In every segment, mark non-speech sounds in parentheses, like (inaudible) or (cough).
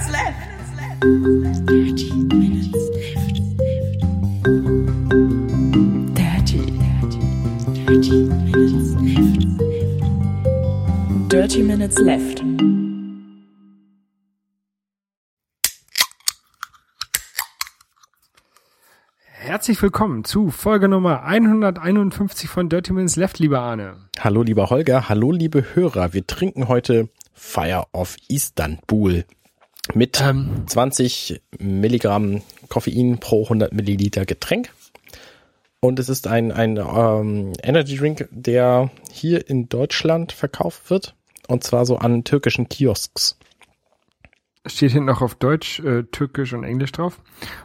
minutes left. Dirty, dirty minutes left. Dirty minutes left. Herzlich willkommen zu Folge Nummer 151 von Dirty Minutes Left, lieber Arne. Hallo lieber Holger, hallo liebe Hörer. Wir trinken heute Fire of Istanbul mit Ähm. 20 Milligramm Koffein pro 100 Milliliter Getränk. Und es ist ein, ein ähm, Energy Drink, der hier in Deutschland verkauft wird. Und zwar so an türkischen Kiosks. Steht hinten noch auf Deutsch, äh, Türkisch und Englisch drauf.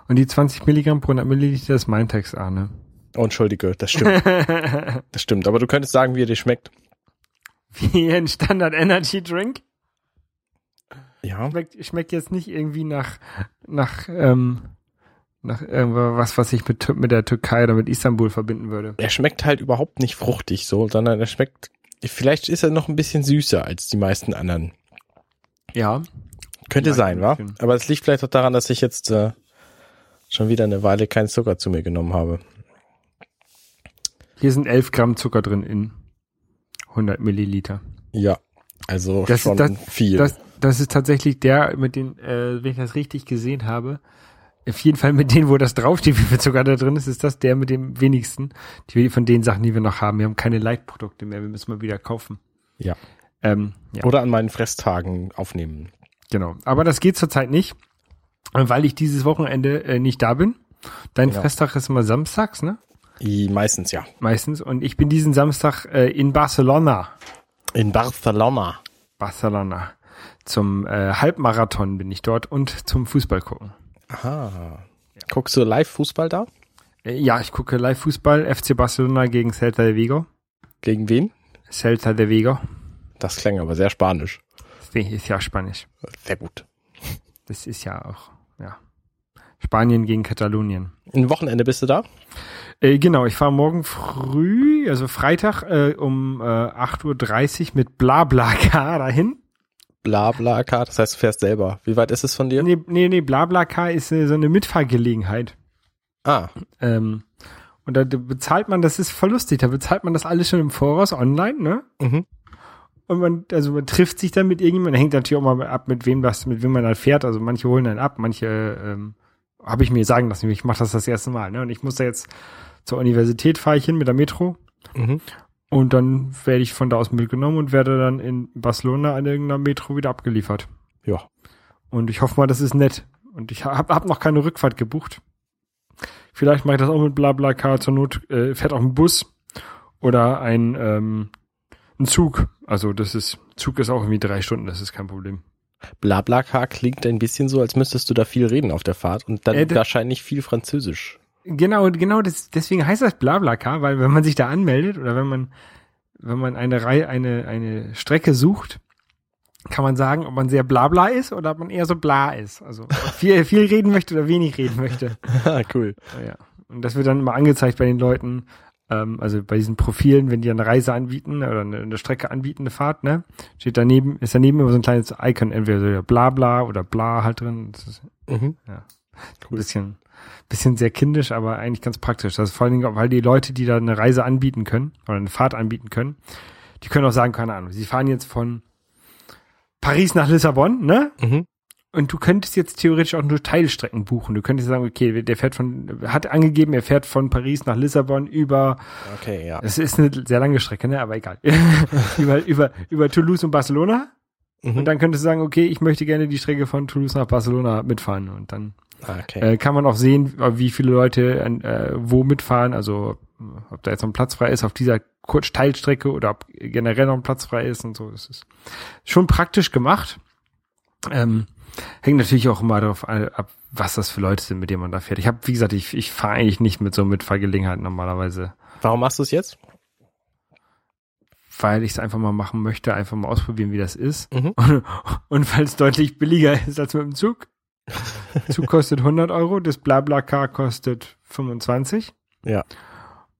Und die 20 Milligramm pro 100 Milliliter ist mein Text, Arne. Oh, Entschuldige, das stimmt. (laughs) das stimmt. Aber du könntest sagen, wie er dir schmeckt. Wie ein Standard Energy Drink. Ja. Schmeckt, schmeckt jetzt nicht irgendwie nach, nach, ähm, nach irgendwas, was ich mit, mit der Türkei oder mit Istanbul verbinden würde. Er schmeckt halt überhaupt nicht fruchtig so, sondern er schmeckt, vielleicht ist er noch ein bisschen süßer als die meisten anderen. Ja. Könnte sein, ein wa? Aber es liegt vielleicht auch daran, dass ich jetzt äh, schon wieder eine Weile keinen Zucker zu mir genommen habe. Hier sind 11 Gramm Zucker drin in 100 Milliliter. Ja, also Das, schon das, viel. Das, das ist tatsächlich der, mit den, äh, wenn ich das richtig gesehen habe, auf jeden Fall mit denen, wo das draufsteht, (laughs) wie viel Zucker da drin ist, ist das der mit dem wenigsten. Die, von den Sachen, die wir noch haben. Wir haben keine Leitprodukte mehr, wir müssen mal wieder kaufen. ja. Ähm, ja, Oder an meinen Fresstagen aufnehmen. genau. Aber das geht zurzeit nicht, weil ich dieses Wochenende äh, nicht da bin. Dein Ja. Festtag ist immer samstags, ne? I, meistens ja. Meistens. Und ich bin diesen Samstag äh, in Barcelona. In Barcelona. Barcelona. Zum äh, Halbmarathon bin ich dort und zum Fußball gucken. Aha. Guckst du Live-Fußball da? Äh, Ja, ich gucke Live-Fußball, FC Barcelona gegen Celta de Vigo. Gegen wen? Celta de Vigo. Das klang aber sehr spanisch. Das ist ja Spanisch. Sehr gut. Das ist ja auch, ja. Spanien gegen Katalonien. Ein Wochenende bist du da? Äh, genau, ich fahre morgen früh, also Freitag äh, um äh, 8.30 Uhr mit Blablacar (laughs) dahin. Blabla-Car, das heißt, du fährst selber. Wie weit ist es von dir? Nee, nee, nee, Blablacar ist äh, so eine Mitfahrgelegenheit. Ah, Ähm, und da bezahlt man, das ist voll lustig, da bezahlt man das alles schon im Voraus online, ne? mhm. Und man, also man trifft sich dann mit irgendjemandem, hängt natürlich auch mal ab, mit wem das, mit wem man dann fährt. Also manche holen dann ab, manche ähm, habe ich mir sagen lassen, ich mache das das erste Mal. Ne? Und ich muss da jetzt zur Universität fahre ich hin mit der Metro Mhm. Und dann werde ich von da aus mitgenommen und werde dann in Barcelona an irgendeiner Metro wieder abgeliefert. Ja. Und ich hoffe mal, das ist nett. Und ich habe hab noch keine Rückfahrt gebucht. Vielleicht mache ich das auch mit Blablacar zur Not, äh, fährt auch ein Bus oder ein, ähm, ein Zug. Also das ist, Zug ist auch irgendwie drei Stunden, das ist kein Problem. Blablacar klingt ein bisschen so, als müsstest du da viel reden auf der Fahrt und dann Äh, wahrscheinlich viel Französisch. Genau, genau, das, deswegen heißt das Blablacar, weil wenn man sich da anmeldet oder wenn man, wenn man eine Reihe, eine, eine Strecke sucht, kann man sagen, ob man sehr blabla ist oder ob man eher so bla ist. Also viel, (laughs) viel reden möchte oder wenig reden möchte. (laughs) Ah, cool. Ja. Und das wird dann immer angezeigt bei den Leuten, ähm, also bei diesen Profilen, wenn die eine Reise anbieten oder eine, eine Strecke anbieten, eine Fahrt, ne? Steht daneben, ist daneben immer so ein kleines Icon, entweder so ja, bla bla oder bla halt drin. Ist Mhm. ein bisschen, bisschen sehr kindisch, aber eigentlich ganz praktisch. Das ist vor allen Dingen, weil die Leute, die da eine Reise anbieten können oder eine Fahrt anbieten können, die können auch sagen, keine Ahnung, sie fahren jetzt von Paris nach Lissabon, ne? Mhm. Und du könntest jetzt theoretisch auch nur Teilstrecken buchen. Du könntest sagen, okay, der fährt von, hat angegeben, er fährt von Paris nach Lissabon über, Okay, ja. es ist eine sehr lange Strecke, ne, aber egal. (laughs) über, über, über Toulouse und Barcelona. Mhm. Und dann könntest du sagen, okay, ich möchte gerne die Strecke von Toulouse nach Barcelona mitfahren. Und dann okay. äh, kann man auch sehen, wie viele Leute äh, wo mitfahren, also ob da jetzt noch ein Platz frei ist auf dieser kurz Teilstrecke oder ob generell noch ein Platz frei ist und so. Das ist schon praktisch gemacht. Ähm, hängt natürlich auch immer darauf ab, was das für Leute sind, mit denen man da fährt. Ich habe, wie gesagt, ich, ich fahre eigentlich nicht mit so Mitfahrgelegenheiten normalerweise, Warum machst du es jetzt? weil ich es einfach mal machen möchte, einfach mal ausprobieren, wie das ist. Mhm. (laughs) Und, und weil es deutlich billiger ist als mit dem Zug. (laughs) Zug kostet 100 Euro, das Blablacar kostet 25. Ja.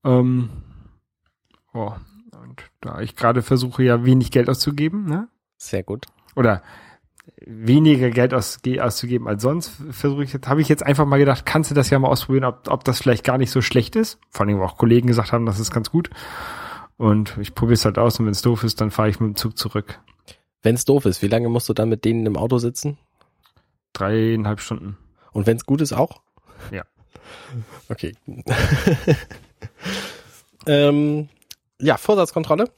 Ähm, oh, und da ich gerade versuche, ja wenig Geld auszugeben, ne? Sehr gut. Oder weniger Geld ausge auszugeben als sonst, versuche ich jetzt, habe ich jetzt einfach mal gedacht, kannst du das ja mal ausprobieren, ob, ob das vielleicht gar nicht so schlecht ist. Vor allem, wo auch Kollegen gesagt haben, das ist ganz gut. Und ich probiere es halt aus und wenn es doof ist, dann fahre ich mit dem Zug zurück. Wenn es doof ist, wie lange musst du dann mit denen im Auto sitzen? Dreieinhalb Stunden. Und wenn es gut ist auch? Ja. (laughs) Okay. (laughs) ähm, ja, Vorsatzkontrolle.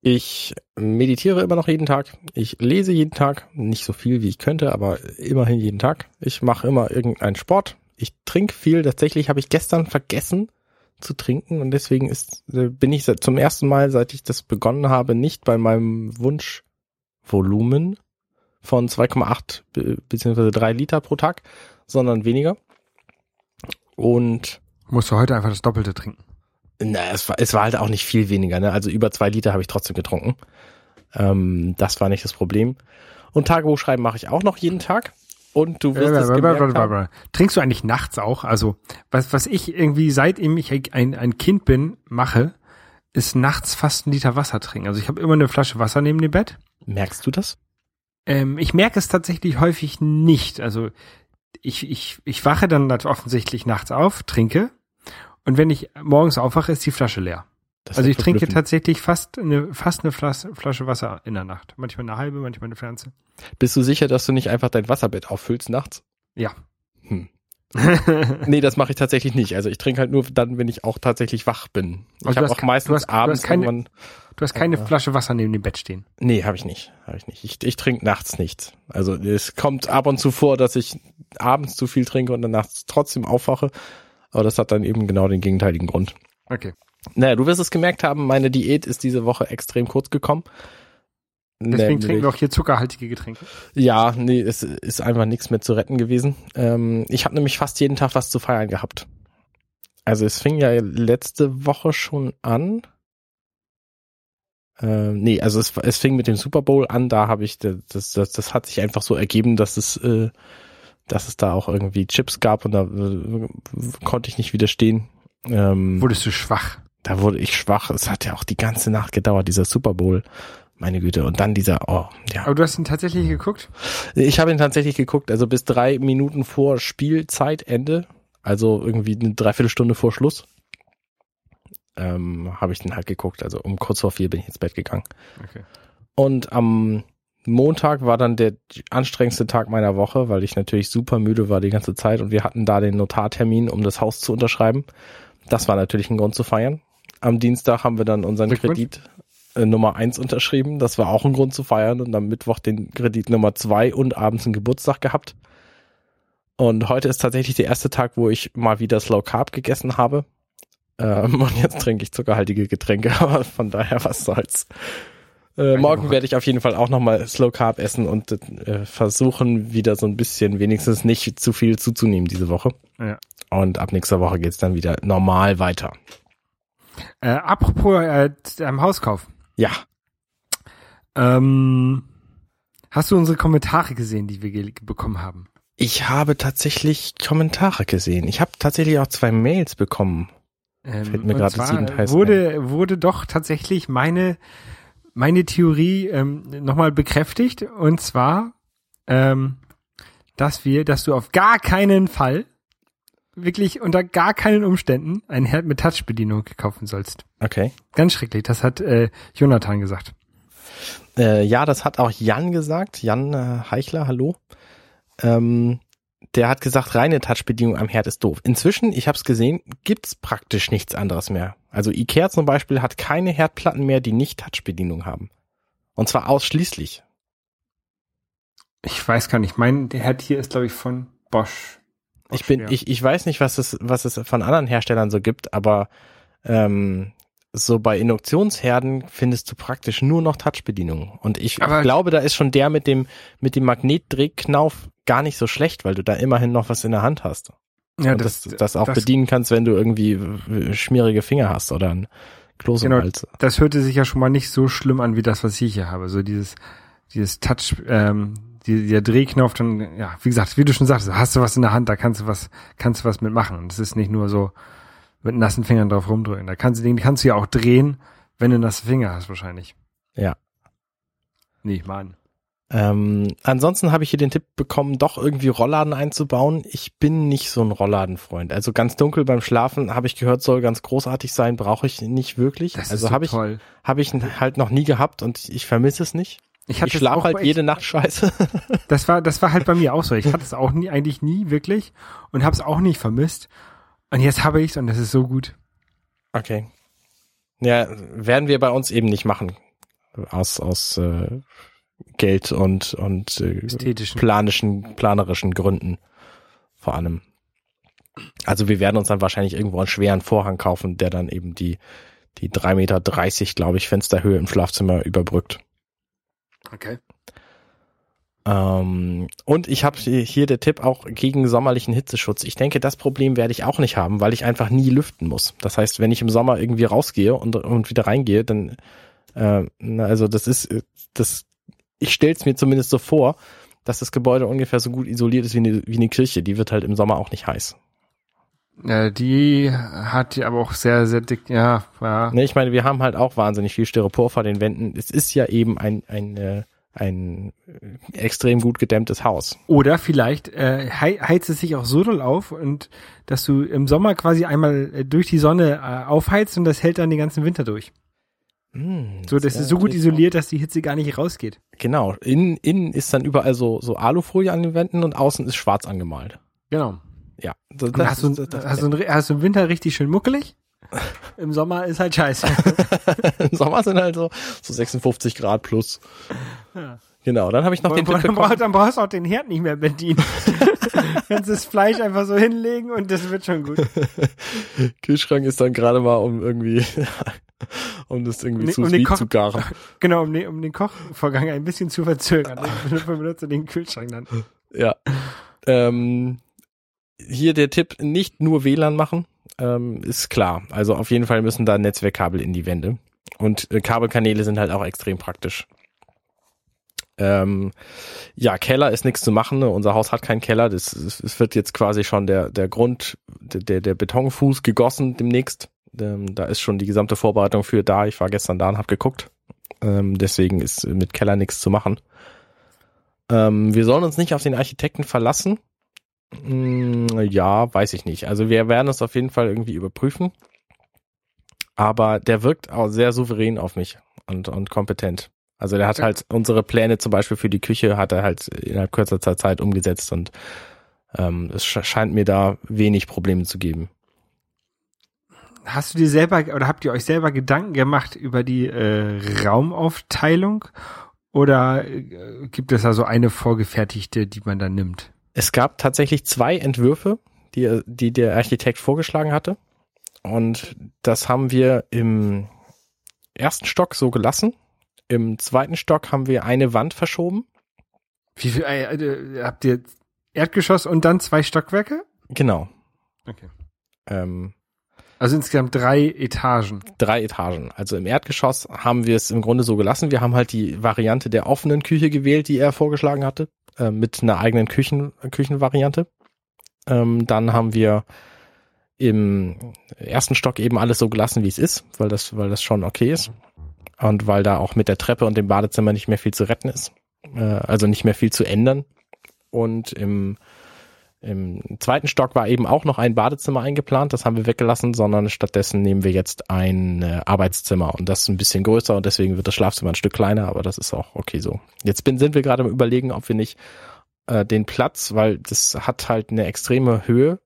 Ich meditiere immer noch jeden Tag. Ich lese jeden Tag. Nicht so viel, wie ich könnte, aber immerhin jeden Tag. Ich mache immer irgendeinen Sport. Ich trinke viel. Tatsächlich habe ich gestern vergessen zu trinken und deswegen ist, bin ich zum ersten Mal, seit ich das begonnen habe, nicht bei meinem Wunschvolumen von 2,8 be- beziehungsweise 3 Liter pro Tag, sondern weniger. Und Musst du heute einfach das Doppelte trinken. na, es war, es war halt auch nicht viel weniger, ne? Also über zwei Liter habe ich trotzdem getrunken. Ähm, das war nicht das Problem. Und Tagebuch schreiben mache ich auch noch jeden Tag. Und du wirst es gemerkt haben. Trinkst du eigentlich nachts auch? Also, was, was ich irgendwie, seitdem ich ein, ein Kind bin, mache, ist nachts fast ein Liter Wasser trinken. Also ich habe immer eine Flasche Wasser neben dem Bett. Merkst du das? Ähm, ich merke es tatsächlich häufig nicht. Also ich, ich, ich wache dann offensichtlich nachts auf, trinke. Und wenn ich morgens aufwache, ist die Flasche leer. das Also ich trinke tatsächlich fast eine, fast eine Flasche, Flasche Wasser in der Nacht. Manchmal eine halbe, manchmal eine Pflanze. Bist du sicher, dass du nicht einfach dein Wasserbett auffüllst nachts? Ja. (laughs) Nee, das mache ich tatsächlich nicht. Also ich trinke halt nur dann, wenn ich auch tatsächlich wach bin. Ich Also du habe auch meistens du hast- du abends hast keine- irgendwann. Du hast keine Ja. Flasche Wasser neben dem Bett stehen. Nee, habe ich nicht. Habe ich nicht. Ich, ich trinke nachts nichts. Also es kommt ab und zu vor, dass ich abends zu viel trinke und dann nachts trotzdem aufwache. Aber das hat dann eben genau den gegenteiligen Grund. Okay. Naja, du wirst es gemerkt haben, meine Diät ist diese Woche extrem kurz gekommen. Deswegen Nämlich- trinken wir auch hier zuckerhaltige Getränke. Ja, nee, es ist einfach nichts mehr zu retten gewesen. Ähm, ich habe nämlich fast jeden Tag was zu feiern gehabt. Also es fing ja letzte Woche schon an. Ähm, nee, also es, es fing mit dem Super Bowl an, da habe ich, das, das, das hat sich einfach so ergeben, dass es, äh, dass es da auch irgendwie Chips gab und da äh, konnte ich nicht widerstehen. Ähm, Wurdest du schwach? da wurde ich schwach. Es hat ja auch die ganze Nacht gedauert, dieser Super Bowl. Meine Güte. Und dann dieser, oh, ja. Aber du hast ihn tatsächlich geguckt? Ich habe ihn tatsächlich geguckt, also bis drei Minuten vor Spielzeitende, also irgendwie eine Dreiviertelstunde vor Schluss, ähm, habe ich den halt geguckt. Also um kurz vor vier bin ich ins Bett gegangen. Okay. Und am Montag war dann der anstrengendste Tag meiner Woche, weil ich natürlich super müde war die ganze Zeit und wir hatten da den Notartermin, um das Haus zu unterschreiben. Das war natürlich ein Grund zu feiern. Am Dienstag haben wir dann unseren. Kredit äh, Nummer eins unterschrieben. Das war auch ein Grund zu feiern und am Mittwoch den Kredit Nummer zwei und abends einen Geburtstag gehabt. Und heute ist tatsächlich der erste Tag, wo ich mal wieder Slow Carb gegessen habe. Ähm, (laughs) und jetzt trinke ich zuckerhaltige Getränke, (laughs) aber von daher was soll's. Äh, morgen werde ich auf jeden Fall auch nochmal Slow Carb essen und äh, versuchen, wieder so ein bisschen wenigstens nicht zu viel zuzunehmen diese Woche. Ja. Und ab nächster Woche geht's dann wieder normal weiter. Äh, apropos äh, am Hauskauf. Ja, Ähm, hast du unsere Kommentare gesehen, die wir bekommen haben? ich habe tatsächlich Kommentare gesehen. Ich habe tatsächlich auch zwei Mails bekommen. Ähm, Fällt mir gerade wurde, wurde doch tatsächlich meine, meine Theorie ähm, nochmal bekräftigt. Und zwar, ähm, dass wir, dass du auf gar keinen Fall, wirklich unter gar keinen Umständen einen Herd mit Touchbedienung kaufen sollst. Okay. Ganz schrecklich. Das hat äh, Jonathan gesagt. Äh, ja, das hat auch Jan gesagt. Jan äh, Heichler, hallo. Ähm, der hat gesagt, reine Touchbedienung am Herd ist doof. Inzwischen, ich habe es gesehen, gibt's praktisch nichts anderes mehr. Also Ikea zum Beispiel hat keine Herdplatten mehr, die nicht Touchbedienung haben. Und zwar ausschließlich. Ich weiß gar nicht. Mein der Herd hier ist, glaube ich, von Bosch. Ich bin, ja. ich, ich weiß nicht, was es, was es von anderen Herstellern so gibt, aber ähm, so bei Induktionsherden findest du praktisch nur noch Touchbedienung. Und ich Aber- glaube, da ist schon der mit dem, mit dem Magnetdrehknauf gar nicht so schlecht, weil du da immerhin noch was in der Hand hast. ja, und das, das, auch bedienen kannst, wenn du irgendwie äh, schmierige Finger hast oder ein Kloß Genau. Das hörte sich ja schon mal nicht so schlimm an wie das, was ich hier habe. So dieses, dieses Touch, ähm, die, der Drehknopf, dann, ja, wie gesagt, wie du schon sagst, hast du was in der Hand, da kannst du was, kannst du was mitmachen. Und es ist nicht nur so mit nassen Fingern drauf rumdrücken. Da kannst du den kannst du ja auch drehen, wenn du nasse Finger hast, wahrscheinlich. Ja. Nee, Mann. Ähm, ansonsten habe ich hier den Tipp bekommen, doch irgendwie Rollladen einzubauen. Ich bin nicht so ein Rollladenfreund. Also ganz dunkel beim Schlafen habe ich gehört, soll ganz großartig sein, brauche ich nicht wirklich. Das also so habe ich habe ich halt noch nie gehabt und ich vermisse es nicht. Ich, Ich schlafe auch halt jede Nacht scheiße. (laughs) Das war, das war halt bei mir auch so. Ich hatte es auch nie, eigentlich nie wirklich und habe es auch nicht vermisst. Und jetzt habe ich es und das ist so gut. Okay. Ja, werden wir bei uns eben nicht machen. Aus, aus äh, Geld und, und äh, Ästhetischen. planischen, planerischen Gründen vor allem. Also wir werden uns dann wahrscheinlich irgendwo einen schweren Vorhang kaufen, der dann eben die, die 3,30 Meter, glaube ich, Fensterhöhe im Schlafzimmer überbrückt. Okay. Ähm, und ich habe hier der Tipp auch gegen sommerlichen Hitzeschutz. Ich denke, das Problem werde ich auch nicht haben, weil ich einfach nie lüften muss. Das heißt, wenn ich im Sommer irgendwie rausgehe und, und wieder reingehe, dann äh, also das ist äh, das ich stell's mir zumindest so vor, dass das Gebäude ungefähr so gut isoliert ist wie eine, wie eine Kirche. Die wird halt im Sommer auch nicht heiß. Äh, die hat ja aber auch sehr, sehr dick, ja, ja. Ne, ich meine, wir haben halt auch wahnsinnig viel Styropor vor den Wänden. Es ist ja eben ein ein äh, ein äh, extrem gut gedämmtes Haus. Oder vielleicht äh, hei- heizt es sich auch so doll auf und dass du im Sommer quasi einmal äh, durch die Sonne äh, aufheizt und das hält dann den ganzen Winter durch. Hm, So, das ja ist so gut isoliert, dass die Hitze gar nicht rausgeht. Genau, innen, innen ist dann überall so, so Alufolie an den Wänden und außen ist schwarz angemalt. Genau. Ja. Das, Und hast, du, das- das- hast, du, hast du im Winter richtig schön muckelig? (laughs) Im Sommer ist halt scheiße. (laughs) Im Sommer sind halt so, so 56 Grad plus. Ja. Genau, dann habe ich noch den Tipp dann, bekommen. brauchst, dann brauchst du auch den Herd nicht mehr bedienen. (laughs) Kannst das Fleisch einfach so hinlegen und das wird schon gut. Kühlschrank ist dann gerade mal um irgendwie, um das irgendwie Nee, zu um Koch- zu garen. Genau, um den, um den Kochvorgang ein bisschen zu verzögern. Dann benutzt du den Kühlschrank dann. Ja. Ähm, hier der Tipp, nicht nur WLAN machen, ähm, ist klar. Also auf jeden Fall müssen da Netzwerkkabel in die Wände. Und äh, Kabelkanäle sind halt auch extrem praktisch. Ähm, ja, Keller ist nichts zu machen. Ne? Unser Haus hat keinen Keller. Das, es wird jetzt quasi schon der, der Grund, der, der Betonfuß gegossen demnächst. Ähm, da ist schon die gesamte Vorbereitung für da. Ich war gestern da und habe geguckt. Ähm, deswegen ist mit Keller nichts zu machen. Ähm, wir sollen uns nicht auf den Architekten verlassen. Hm, ja, weiß ich nicht. Also wir werden es auf jeden Fall irgendwie überprüfen. Aber der wirkt auch sehr souverän auf mich und, und kompetent. Also der hat halt unsere Pläne zum Beispiel für die Küche hat er halt innerhalb kürzester Zeit umgesetzt und ähm, es sch- scheint mir da wenig Probleme zu geben. Hast du dir selber oder habt ihr euch selber Gedanken gemacht über die äh, Raumaufteilung? Oder äh, gibt es da so eine vorgefertigte, die man dann nimmt? Es gab tatsächlich zwei Entwürfe, die, die der Architekt vorgeschlagen hatte. Und das haben wir im ersten Stock so gelassen. Im zweiten Stock haben wir eine Wand verschoben. Wie viel äh, äh, habt ihr Erdgeschoss und dann zwei Stockwerke? Genau. Okay. Ähm, Also insgesamt drei Etagen. drei Etagen. Also im Erdgeschoss haben wir es im Grunde so gelassen. Wir haben halt die Variante der offenen Küche gewählt, die er vorgeschlagen hatte, äh, mit einer eigenen Küchen, Küchenvariante. Ähm, dann haben wir im ersten Stock eben alles so gelassen, wie es ist, weil das, weil das schon okay ist. Und weil da auch mit der Treppe und dem Badezimmer nicht mehr viel zu retten ist. Äh, also nicht mehr viel zu ändern. Und im im zweiten Stock war eben auch noch ein Badezimmer eingeplant, das haben wir weggelassen, sondern stattdessen nehmen wir jetzt ein äh, Arbeitszimmer und das ist ein bisschen größer und deswegen wird das Schlafzimmer ein Stück kleiner, aber das ist auch okay so. Jetzt bin, sind wir gerade am überlegen, ob wir nicht äh, den Platz, weil das hat halt eine extreme Höhe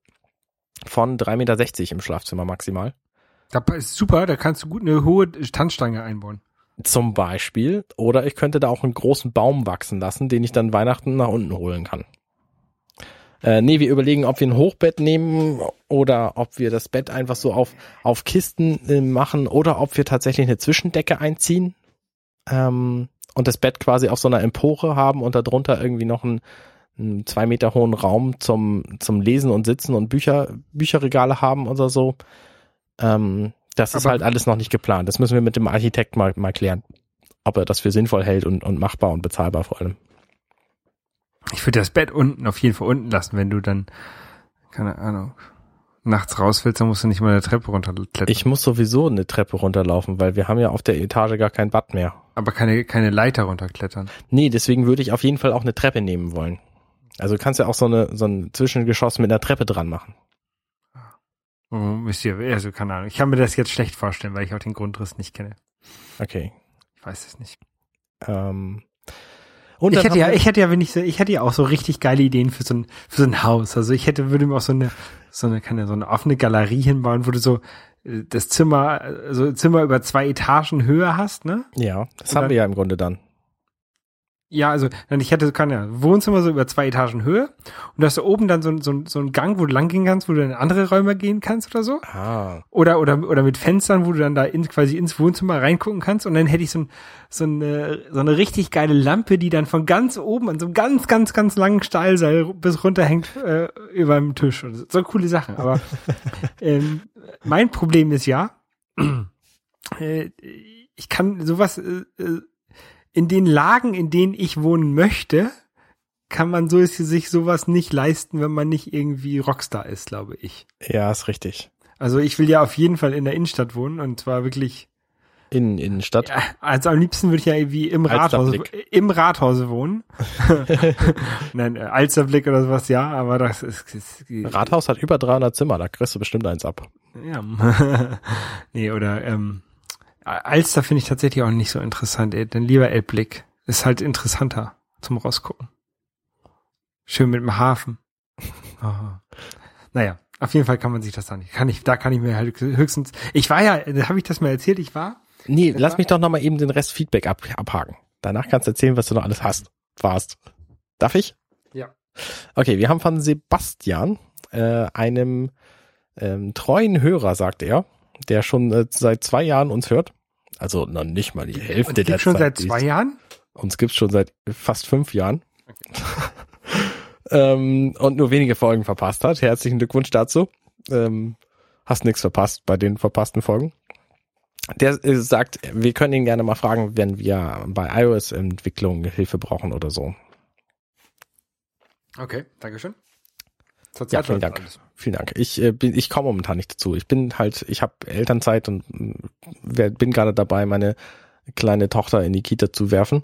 von 3,60 Meter im Schlafzimmer maximal. Das ist super, da kannst du gut eine hohe Tanzstange einbauen. Zum Beispiel. Oder ich könnte da auch einen großen Baum wachsen lassen, den ich dann Weihnachten nach unten holen kann. Äh, nee, wir überlegen, ob wir ein Hochbett nehmen oder ob wir das Bett einfach so auf, auf Kisten äh, machen oder ob wir tatsächlich eine Zwischendecke einziehen ähm, und das Bett quasi auf so einer Empore haben und darunter irgendwie noch einen, einen zwei Meter hohen Raum zum, zum Lesen und Sitzen und Bücher, Bücherregale haben oder so. Ähm, das ist Aber- halt alles noch nicht geplant. Das müssen wir mit dem Architekt mal, mal klären, ob er das für sinnvoll hält und, und machbar und bezahlbar vor allem. Ich würde das Bett unten auf jeden Fall unten lassen, wenn du dann, keine Ahnung, nachts raus willst, dann musst du nicht mal eine Treppe runterklettern. Ich muss sowieso eine Treppe runterlaufen, weil wir haben ja auf der Etage gar kein Bad mehr. Aber keine, keine Leiter runterklettern. Nee, deswegen würde ich auf jeden Fall auch eine Treppe nehmen wollen. Also du kannst ja auch so eine so ein Zwischengeschoss mit einer Treppe dran machen. Oh, müsst ihr, also keine Ahnung. Ich kann mir das jetzt schlecht vorstellen, weil ich auch den Grundriss nicht kenne. Okay. Ich weiß es nicht. Ähm, und Ich hätte ja, ich hätte ja, wenn ich so, ich hätte ja auch so richtig geile Ideen für so ein, für so ein Haus. Also ich hätte, würde mir auch so eine, so eine, keine, so eine offene Galerie hinbauen, wo du so äh, das Zimmer, also Zimmer über zwei Etagen Höhe hast, ne? ja, das Und haben dann- wir ja im Grunde dann. Ja, also dann ich hätte kann ja Wohnzimmer so über zwei Etagen Höhe und du hast da oben dann so, ein- so, so ein Gang, wo du lang gehen kannst, wo du in andere Räume gehen kannst oder so. Ah, Oder, oder, oder mit Fenstern, wo du dann da in, quasi ins Wohnzimmer reingucken kannst. Und dann hätte ich so, ein, so, eine, so eine richtig geile Lampe, die dann von ganz oben an so einem ganz, ganz, ganz langen Stahlseil bis runterhängt äh, über dem Tisch. Und so, so coole Sachen. Aber (laughs) ähm, mein Problem ist ja, äh, ich kann sowas äh, äh, in den Lagen, in denen ich wohnen möchte, kann man so sich sowas nicht leisten, wenn man nicht irgendwie Rockstar ist, glaube ich. ja, ist richtig. Also ich will ja auf jeden Fall in der Innenstadt wohnen und zwar wirklich, In Innenstadt. ja, also am liebsten würde ich ja irgendwie im Rathaus, im Rathaus wohnen. (laughs) Nein, äh, Alsterblick oder sowas, ja, aber das ist, ist Rathaus hat über 300 Zimmer, da kriegst du bestimmt eins ab. ja. (laughs) nee, oder ähm, Alster finde ich tatsächlich auch nicht so interessant, ey, dann lieber Elbblick. Ist halt interessanter zum rausgucken. Schön mit dem Hafen. (laughs) Aha. Naja, auf jeden Fall kann man sich das da nicht. Kann ich, da kann ich mir halt höchstens. Ich war ja, habe ich das mal erzählt, ich war Nee, lass war- mich doch noch mal eben den Rest Feedback ab, abhaken. Danach kannst du erzählen, was du noch alles hast. Warst. Darf ich? Ja. Okay, wir haben von Sebastian, äh, einem ähm, treuen Hörer, sagt er, der schon äh, seit zwei Jahren uns hört. Also noch nicht mal die Hälfte Und der gibt schon Zeit. seit zwei Jahren? Uns gibt's schon seit fast fünf Jahren. ähm, und nur wenige Folgen verpasst hat. Herzlichen Glückwunsch dazu. Ähm, hast nichts verpasst bei den verpassten Folgen. Der äh, sagt, wir können ihn gerne mal fragen, wenn wir bei iOS-Entwicklung Hilfe brauchen oder so. Okay, Dankeschön. Ja, vielen Dank. Vielen Dank. Ich äh, bin, ich komme momentan nicht dazu. Ich bin halt, ich habe Elternzeit und wer- bin gerade dabei, meine kleine Tochter in die Kita zu werfen.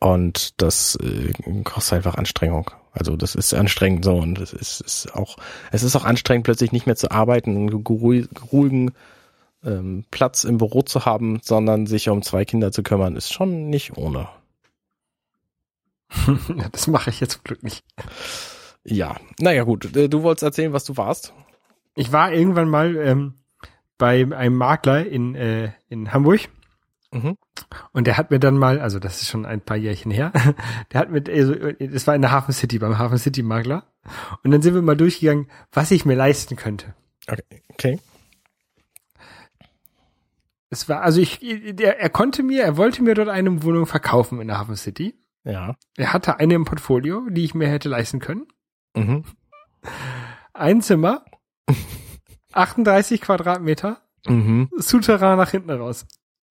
Und das äh, kostet einfach Anstrengung. Also das ist anstrengend so und es ist, ist auch, es ist auch anstrengend, plötzlich nicht mehr zu arbeiten, einen ruhigen ähm, Platz im Büro zu haben, sondern sich um zwei Kinder zu kümmern, ist schon nicht ohne. (laughs) das mache ich jetzt zum Glück nicht. Ja, naja gut, äh, du wolltest erzählen, was du warst. Ich war irgendwann mal ähm, bei einem Makler in, äh, in Hamburg Mhm. und der hat mir dann mal, also das ist schon ein paar Jährchen her, (laughs) der hat mit, also, das war in der Hafen City, beim Hafen City Makler und dann sind wir mal durchgegangen, was ich mir leisten könnte. Okay. okay. Es war, also ich, der, er konnte mir, er wollte mir dort eine Wohnung verkaufen in der Hafen City. Ja. Er hatte eine im Portfolio, die ich mir hätte leisten können. Mhm. Ein Zimmer, (laughs) 38 Quadratmeter, Mhm. Souterrain nach hinten raus.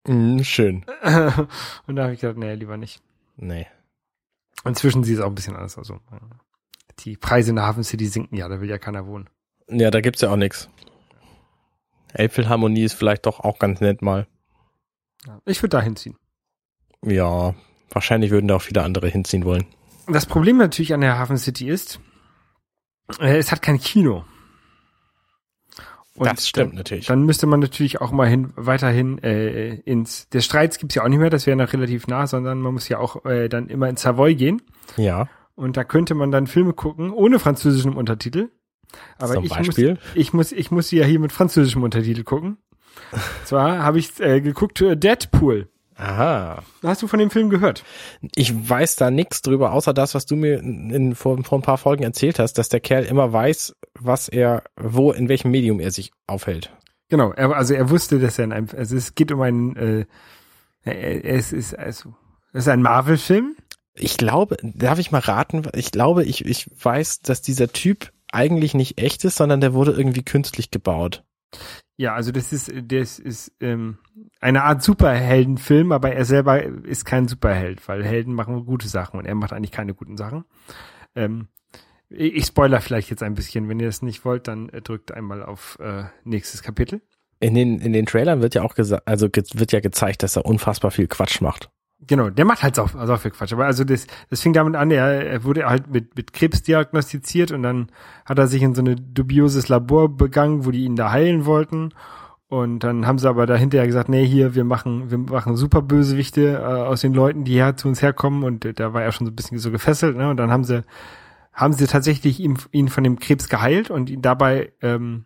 Mhm, schön. (laughs) Und da habe ich gedacht, nee, lieber nicht. Nee. Inzwischen sieht es auch ein bisschen anders aus. Also, die Preise in der Hafen City sinken ja, da will ja keiner wohnen. Ja, da gibt's ja auch nix. Elbphilharmonie ist vielleicht doch auch ganz nett mal. Ja, ich würde da hinziehen. Ja, wahrscheinlich würden da auch viele andere hinziehen wollen. Das Problem natürlich an der Hafen City ist, es hat kein Kino. Und das stimmt dann, natürlich. Dann müsste man natürlich auch mal hin, weiterhin äh, ins. Der Streits gibt's ja auch nicht mehr, das wäre noch relativ nah, sondern man muss ja auch äh, dann immer in Savoy gehen. ja, Und da könnte man dann Filme gucken, ohne französischen Untertitel. Aber zum ich Beispiel. muss, ich muss, ich muss sie ja hier mit französischem Untertitel gucken. (laughs) Zwar habe ich äh, geguckt äh, Deadpool. Aha. Hast du von dem Film gehört? Ich weiß da nichts drüber, außer das, was du mir in, vor, vor ein paar Folgen erzählt hast, dass der Kerl immer weiß, was er, wo, in welchem Medium er sich aufhält. Genau, er, also er wusste, dass er in einem, also es geht um einen, äh, es ist also, es ist ein Marvel-Film. Ich glaube, darf ich mal raten? Ich glaube, ich, ich weiß, dass dieser Typ eigentlich nicht echt ist, sondern der wurde irgendwie künstlich gebaut. Ja, also das ist, das ist ähm, eine Art Superheldenfilm, aber er selber ist kein Superheld, weil Helden machen gute Sachen und er macht eigentlich keine guten Sachen. Ähm, ich spoiler vielleicht jetzt ein bisschen. Wenn ihr das nicht wollt, dann äh, drückt einmal auf äh, nächstes Kapitel. In den, in den Trailern wird ja auch gesagt, also wird ja gezeigt, dass er unfassbar viel Quatsch macht. Genau, der macht halt so, so viel Quatsch. Aber also das, das fing damit an, er, er wurde halt mit, mit Krebs diagnostiziert und dann hat er sich in so eine dubioses Labor begangen, wo die ihn da heilen wollten. Und dann haben sie aber dahinter gesagt, nee, hier, wir machen, wir machen super Bösewichte äh, aus den Leuten, die her zu uns herkommen. Und da war er schon so ein bisschen so gefesselt, ne? Und dann haben sie, haben sie tatsächlich ihn, ihn von dem Krebs geheilt und ihn dabei, ähm,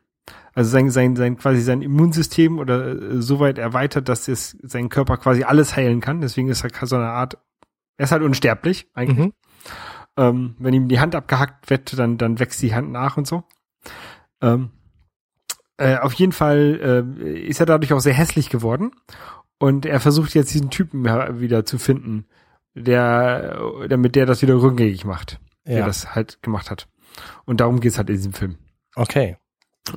also sein, sein, sein quasi sein Immunsystem oder äh, so weit erweitert, dass es sein Körper quasi alles heilen kann. Deswegen ist er so eine Art, er ist halt unsterblich eigentlich. Mhm. Ähm, wenn ihm die Hand abgehackt wird, dann, dann wächst die Hand nach und so. Ähm, äh, auf jeden Fall äh, ist er dadurch auch sehr hässlich geworden. Und er versucht jetzt diesen Typen wieder zu finden, der, damit der das wieder rückgängig macht, der Ja. das halt gemacht hat. Und darum geht's halt in diesem Film. Okay.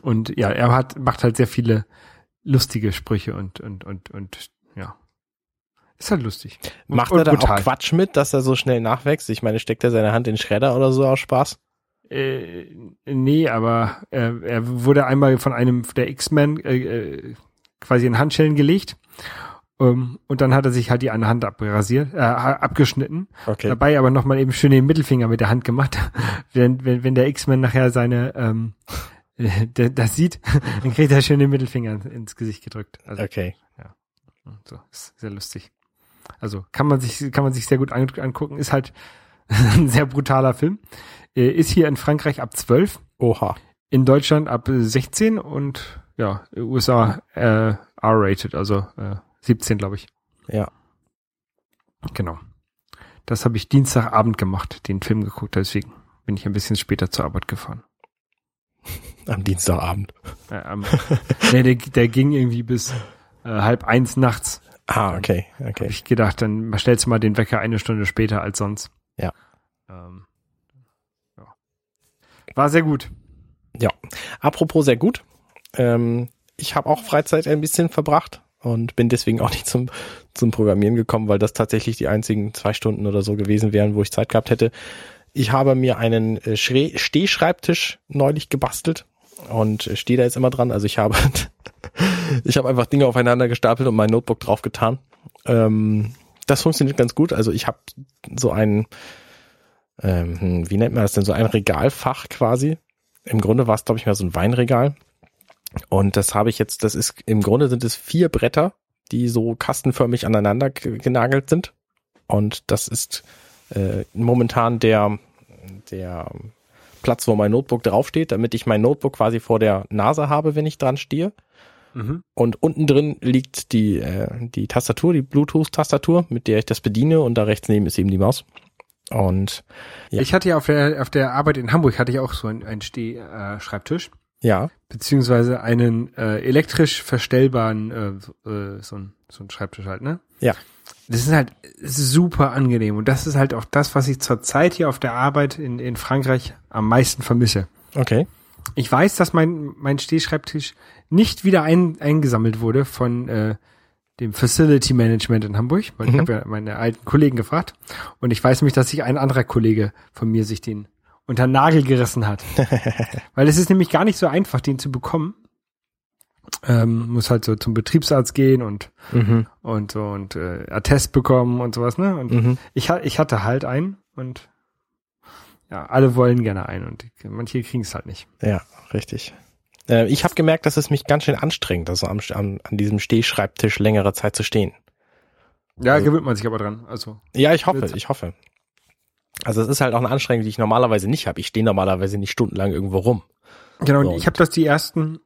Und ja, er hat, macht halt sehr viele lustige Sprüche und, und, und, und, ja. Ist halt lustig. Und, Macht und er da brutal. auch Quatsch mit, dass er so schnell nachwächst? Ich meine, steckt er seine Hand in Schredder oder so aus Spaß? Äh, nee, aber äh, er wurde einmal von einem der X-Men äh, äh, quasi in Handschellen gelegt. Ähm, und dann hat er sich halt die eine Hand abrasiert, äh, abgeschnitten. Okay. Dabei aber nochmal eben schön den Mittelfinger mit der Hand gemacht. (laughs) wenn, wenn, wenn der X-Men nachher seine ähm, äh, (laughs) das sieht, (laughs) dann kriegt er schön den Mittelfinger ins Gesicht gedrückt. Also Okay. so, ist sehr lustig. Also kann man sich kann man sich sehr gut an, angucken. Ist halt (laughs) ein sehr brutaler Film. Ist hier in Frankreich ab 12, Oha. in Deutschland ab 16 und ja, USA äh, R-rated, also äh, 17, glaube ich. Ja. Genau. Das habe ich Dienstagabend gemacht, den Film geguckt, deswegen bin ich ein bisschen später zur Arbeit gefahren. (laughs) Am Dienstagabend. Äh, am, nee, der, der ging irgendwie bis äh, halb eins nachts. Ah, okay. Okay. ich gedacht, dann stellst du mal den Wecker eine Stunde später als sonst. Ja. Ähm, ja. War sehr gut. Apropos sehr gut. Ähm, ich habe auch Freizeit ein bisschen verbracht und bin deswegen auch (laughs) nicht zum, zum Programmieren gekommen, weil das tatsächlich die einzigen zwei Stunden oder so gewesen wären, wo ich Zeit gehabt hätte. Ich habe mir einen äh, Schre- Stehschreibtisch neulich gebastelt und äh, stehe da jetzt immer dran. Also ich habe, (laughs) ich habe einfach Dinge aufeinander gestapelt und mein Notebook draufgetan. Ähm, das funktioniert ganz gut. Also ich habe so ein, ähm, hm, wie nennt man das denn, so ein Regalfach quasi. Im Grunde war es, glaube ich, mehr so ein Weinregal. Und das habe ich jetzt, das ist, im Grunde sind es vier Bretter, die so kastenförmig aneinander genagelt sind. Und das ist äh, momentan der, der Platz, wo mein Notebook draufsteht, damit ich mein Notebook quasi vor der Nase habe, wenn ich dran stehe. Mhm. Und unten drin liegt die, äh, die Tastatur, die Bluetooth-Tastatur, mit der ich das bediene. Und da rechts neben ist eben die Maus. Und Ja. Ich hatte ja auf der, auf der Arbeit in Hamburg hatte ich auch so einen, einen Steh-Schreibtisch. Äh, Schreibtisch. Ja, beziehungsweise einen äh, elektrisch verstellbaren äh, äh, so, ein, so ein Schreibtisch halt, ne? Ja. Das ist halt super angenehm und das ist halt auch das, was ich zurzeit hier auf der Arbeit in, in Frankreich am meisten vermisse. okay. Ich weiß, dass mein, mein Stehschreibtisch nicht wieder ein, eingesammelt wurde von äh, dem Facility Management in Hamburg, weil ich Mhm. habe ja meine alten Kollegen gefragt und ich weiß nämlich, dass sich ein anderer Kollege von mir sich den unter Nagel gerissen hat. (laughs) weil es ist nämlich gar nicht so einfach, den zu bekommen. Ähm, muss halt so zum Betriebsarzt gehen und Mhm. und so und äh, Attest bekommen und sowas, ne? Und Mhm. ich, ich hatte halt einen und ja, alle wollen gerne einen und manche kriegen es halt nicht. Ja, richtig. Äh, ich habe gemerkt, dass es mich ganz schön anstrengt, also am, am, an diesem Stehschreibtisch längere Zeit zu stehen. Ja, Also- gewöhnt man sich aber dran. Also Ja, ich hoffe, ich hoffe. Also es ist halt auch eine Anstrengung, die ich normalerweise nicht habe. Ich stehe normalerweise nicht stundenlang irgendwo rum. genau. Und So, ich habe das die ersten,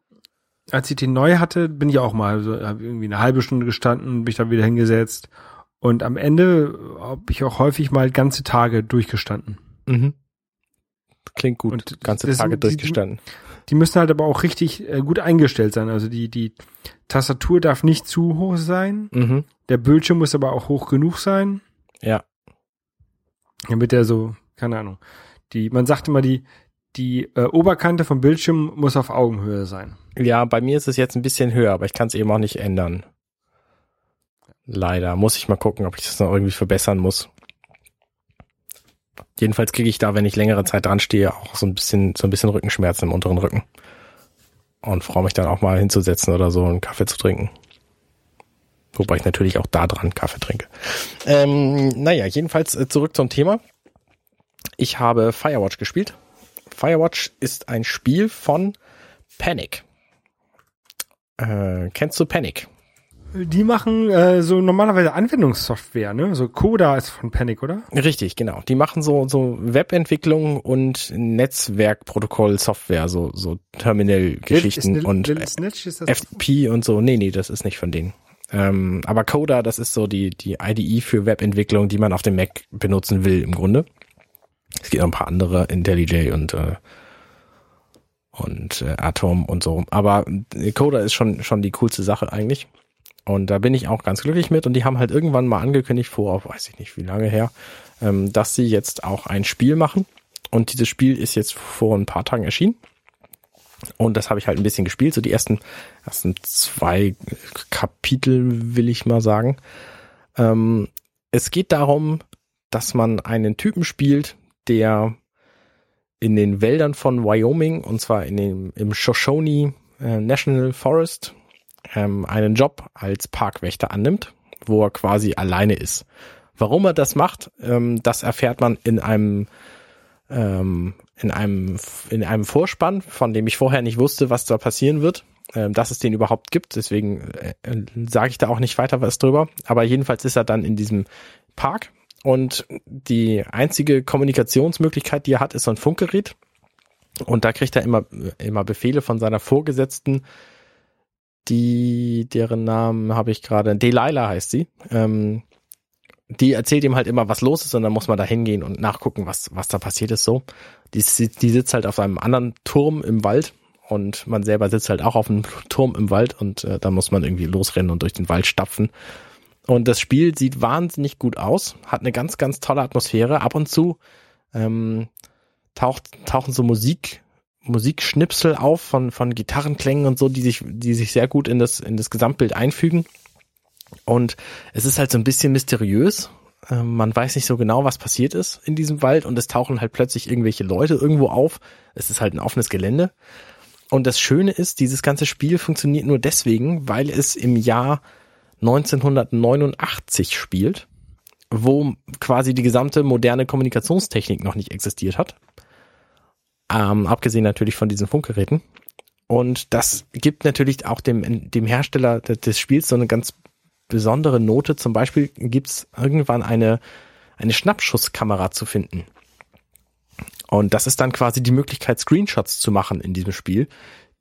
als ich den neu hatte, bin ich auch mal so irgendwie eine halbe Stunde gestanden, bin ich da wieder hingesetzt und am Ende habe ich auch häufig mal ganze Tage durchgestanden. Mhm. Klingt gut. Und Ganze das Tage die- durchgestanden. Die müssen halt aber auch richtig äh, gut eingestellt sein. Also die die Tastatur darf nicht zu hoch sein. Mhm. Der Bildschirm muss aber auch hoch genug sein, Ja. Damit der so, keine Ahnung. Die, man sagt immer, die, die äh, Oberkante vom Bildschirm muss auf Augenhöhe sein. Ja, bei mir ist es jetzt ein bisschen höher, aber ich kann es eben auch nicht ändern. Leider. Muss ich mal gucken, ob ich das noch irgendwie verbessern muss. Jedenfalls kriege ich da, wenn ich längere Zeit dran stehe, auch so ein bisschen, so ein bisschen Rückenschmerzen im unteren Rücken. und freue mich dann auch mal hinzusetzen oder so einen Kaffee zu trinken. Wobei ich natürlich auch da dran Kaffee trinke. Ähm, naja, jedenfalls äh, zurück zum Thema. Ich habe Firewatch gespielt. Firewatch ist ein Spiel von Panic. Äh, kennst du Panic? Die machen äh, so normalerweise Anwendungssoftware, ne? So Coda ist von Panic, oder? Richtig, genau. Die machen so so Webentwicklung und Netzwerkprotokoll-Software, so so Terminal-Geschichten und FTP und so. Nee, nee, das ist nicht von denen. Ähm, aber Coda, das ist so die die IDE für Webentwicklung, die man auf dem Mac benutzen will im Grunde. Es gibt noch ein paar andere, IntelliJ und äh, und äh, Atom und so. Aber äh, Coda ist schon schon die coolste Sache eigentlich. Und da bin ich auch ganz glücklich mit. Und die haben halt irgendwann mal angekündigt, vor, weiß ich nicht wie lange her, ähm, dass sie jetzt auch ein Spiel machen. Und dieses Spiel ist jetzt vor ein paar Tagen erschienen. Und das habe ich halt ein bisschen gespielt. So die ersten, ersten zwei Kapitel, will ich mal sagen. Ähm, es geht darum, dass man einen Typen spielt, der in den Wäldern von Wyoming, und zwar in dem, im Shoshone äh, National Forest, ähm, einen Job als Parkwächter annimmt, wo er quasi alleine ist. Warum er das macht, ähm, das erfährt man in einem ähm, in einem in einem Vorspann, von dem ich vorher nicht wusste, was da passieren wird, ähm, dass es den überhaupt gibt. Deswegen äh, äh, sage ich da auch nicht weiter was drüber. Aber jedenfalls ist er dann in diesem Park und die einzige Kommunikationsmöglichkeit, die er hat, ist so ein Funkgerät. Und da kriegt er immer immer Befehle von seiner Vorgesetzten, die, deren Namen habe ich gerade, Delilah heißt sie. Ähm, die erzählt ihm halt immer, was los ist und dann muss man da hingehen und nachgucken, was, was da passiert ist so. Die, die sitzt halt auf einem anderen Turm im Wald und man selber sitzt halt auch auf einem (laughs) Turm im Wald und äh, da muss man irgendwie losrennen und durch den Wald stapfen. Und das Spiel sieht wahnsinnig gut aus, hat eine ganz, ganz tolle Atmosphäre. Ab und zu ähm, taucht, tauchen so Musik, Musikschnipsel auf von, von Gitarrenklängen und so, die sich, die sich sehr gut in das, in das Gesamtbild einfügen. Und es ist halt so ein bisschen mysteriös. Ähm, man weiß nicht so genau, was passiert ist in diesem Wald und es tauchen halt plötzlich irgendwelche Leute irgendwo auf. Es ist halt ein offenes Gelände. Und das Schöne ist, dieses ganze Spiel funktioniert nur deswegen, weil es im Jahr 1989 spielt, wo quasi die gesamte moderne Kommunikationstechnik noch nicht existiert hat. Ähm, abgesehen natürlich von diesen Funkgeräten. Und das gibt natürlich auch dem, dem Hersteller des- des Spiels so eine ganz besondere Note. Zum Beispiel gibt's irgendwann eine, eine Schnappschusskamera zu finden. Und das ist dann quasi die Möglichkeit, Screenshots zu machen in diesem Spiel,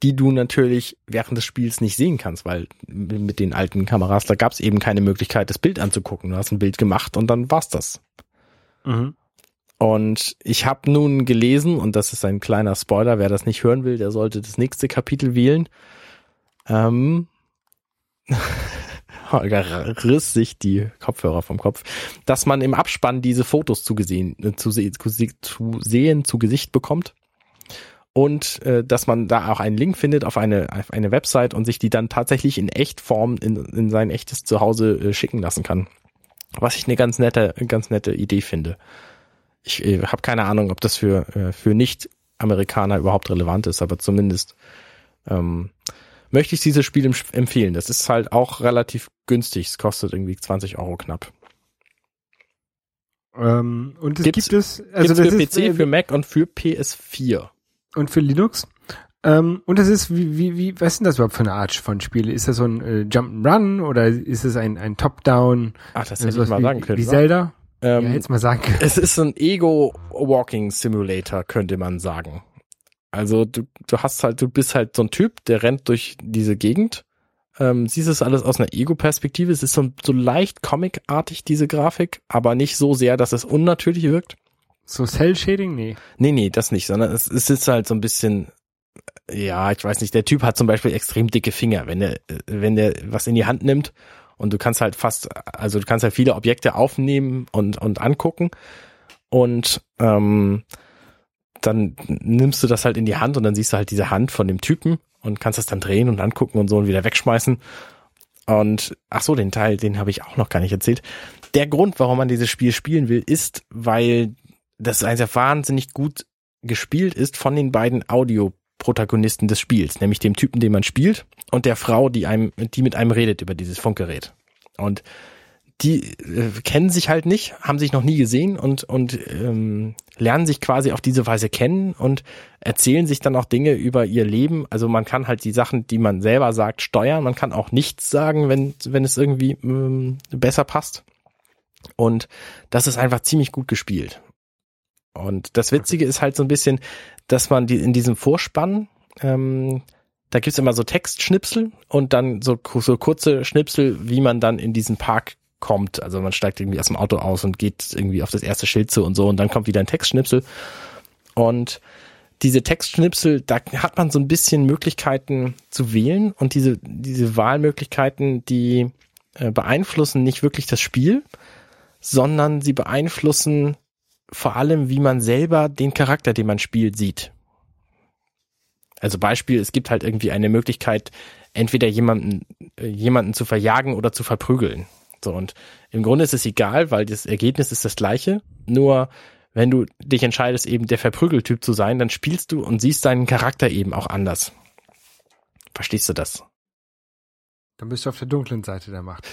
die du natürlich während des Spiels nicht sehen kannst, weil mit den alten Kameras, da gab's eben keine Möglichkeit, das Bild anzugucken. Du hast ein Bild gemacht und dann war's das. Mhm. Und ich habe nun gelesen, und das ist ein kleiner Spoiler, wer das nicht hören will, der sollte das nächste Kapitel wählen. Ähm, (laughs) Holger riss sich die Kopfhörer vom Kopf, dass man im Abspann diese Fotos zu, gesehen, äh, zu, se zu, se zu sehen, zu Gesicht bekommt. Und äh, dass man da auch einen Link findet auf eine, auf eine Website und sich die dann tatsächlich in Echtform in, in sein echtes Zuhause äh, schicken lassen kann. Was ich eine ganz nette, ganz nette Idee finde ich äh, habe keine Ahnung, ob das für, äh, für Nicht-Amerikaner überhaupt relevant ist, aber zumindest ähm, möchte ich dieses Spiel empf- empfehlen. Das ist halt auch relativ günstig. Es kostet irgendwie 20 Euro knapp. Ähm, und es Gibt's- gibt es, also das für ist, PC, äh, für Mac und für PS4. und für Linux. Ähm, und das ist, wie, wie, wie, was ist denn das überhaupt für eine Art von Spiel? Ist das so ein äh, Jump'n'Run oder ist es ein, ein Top-Down? Ach, das hätte ich sowas mal wie, sagen können. Wie? Zelda? Ähm, ja, jetzt mal sagen können. Es ist ein Ego-Walking-Simulator, könnte man sagen. Also du, du hast halt, du bist halt so ein Typ, der rennt durch diese Gegend. Ähm, siehst es alles aus einer Ego-Perspektive. Es ist so, so leicht comicartig, diese Grafik, aber nicht so sehr, dass es unnatürlich wirkt. So Cell-Shading? Nee. Nee, nee, das nicht, sondern es, es ist halt so ein bisschen, ja, ich weiß nicht, der Typ hat zum Beispiel extrem dicke Finger, wenn der, wenn der was in die Hand nimmt und du kannst halt fast, also du kannst halt viele Objekte aufnehmen und, und angucken und ähm, dann nimmst du das halt in die Hand und dann siehst du halt diese Hand von dem Typen und kannst es dann drehen und angucken und so und wieder wegschmeißen. Und ach so, den Teil, den habe ich auch noch gar nicht erzählt. Der Grund, warum man dieses Spiel spielen will, ist, weil das einfach wahnsinnig gut gespielt ist von den beiden Protagonisten des Spiels, nämlich dem Typen, den man spielt und der Frau, die einem, die mit einem redet über dieses Funkgerät. Und die äh, kennen sich halt nicht, haben sich noch nie gesehen und und ähm, lernen sich quasi auf diese Weise kennen und erzählen sich dann auch Dinge über ihr Leben. Also man kann halt die Sachen, die man selber sagt, steuern. Man kann auch nichts sagen, wenn wenn es irgendwie ähm, besser passt. Und das ist einfach ziemlich gut gespielt. Und das Witzige ist halt so ein bisschen, dass man die in diesem Vorspann ähm, da gibt's immer so Textschnipsel und dann so, so kurze Schnipsel, wie man dann in diesen Park kommt. Also man steigt irgendwie aus dem Auto aus und geht irgendwie auf das erste Schild zu und so und dann kommt wieder ein Textschnipsel. Und diese Textschnipsel, da hat man so ein bisschen Möglichkeiten zu wählen und diese, diese Wahlmöglichkeiten, die äh, beeinflussen nicht wirklich das Spiel, sondern sie beeinflussen vor allem, wie man selber den Charakter, den man spielt, sieht. Also Beispiel, es gibt halt irgendwie eine Möglichkeit, entweder jemanden, äh, jemanden zu verjagen oder zu verprügeln. So, und im Grunde ist es egal, weil das Ergebnis ist das gleiche. Nur wenn du dich entscheidest, eben der Verprügeltyp zu sein, dann spielst du und siehst deinen Charakter eben auch anders. Verstehst du das? Dann bist du auf der dunklen Seite der Macht.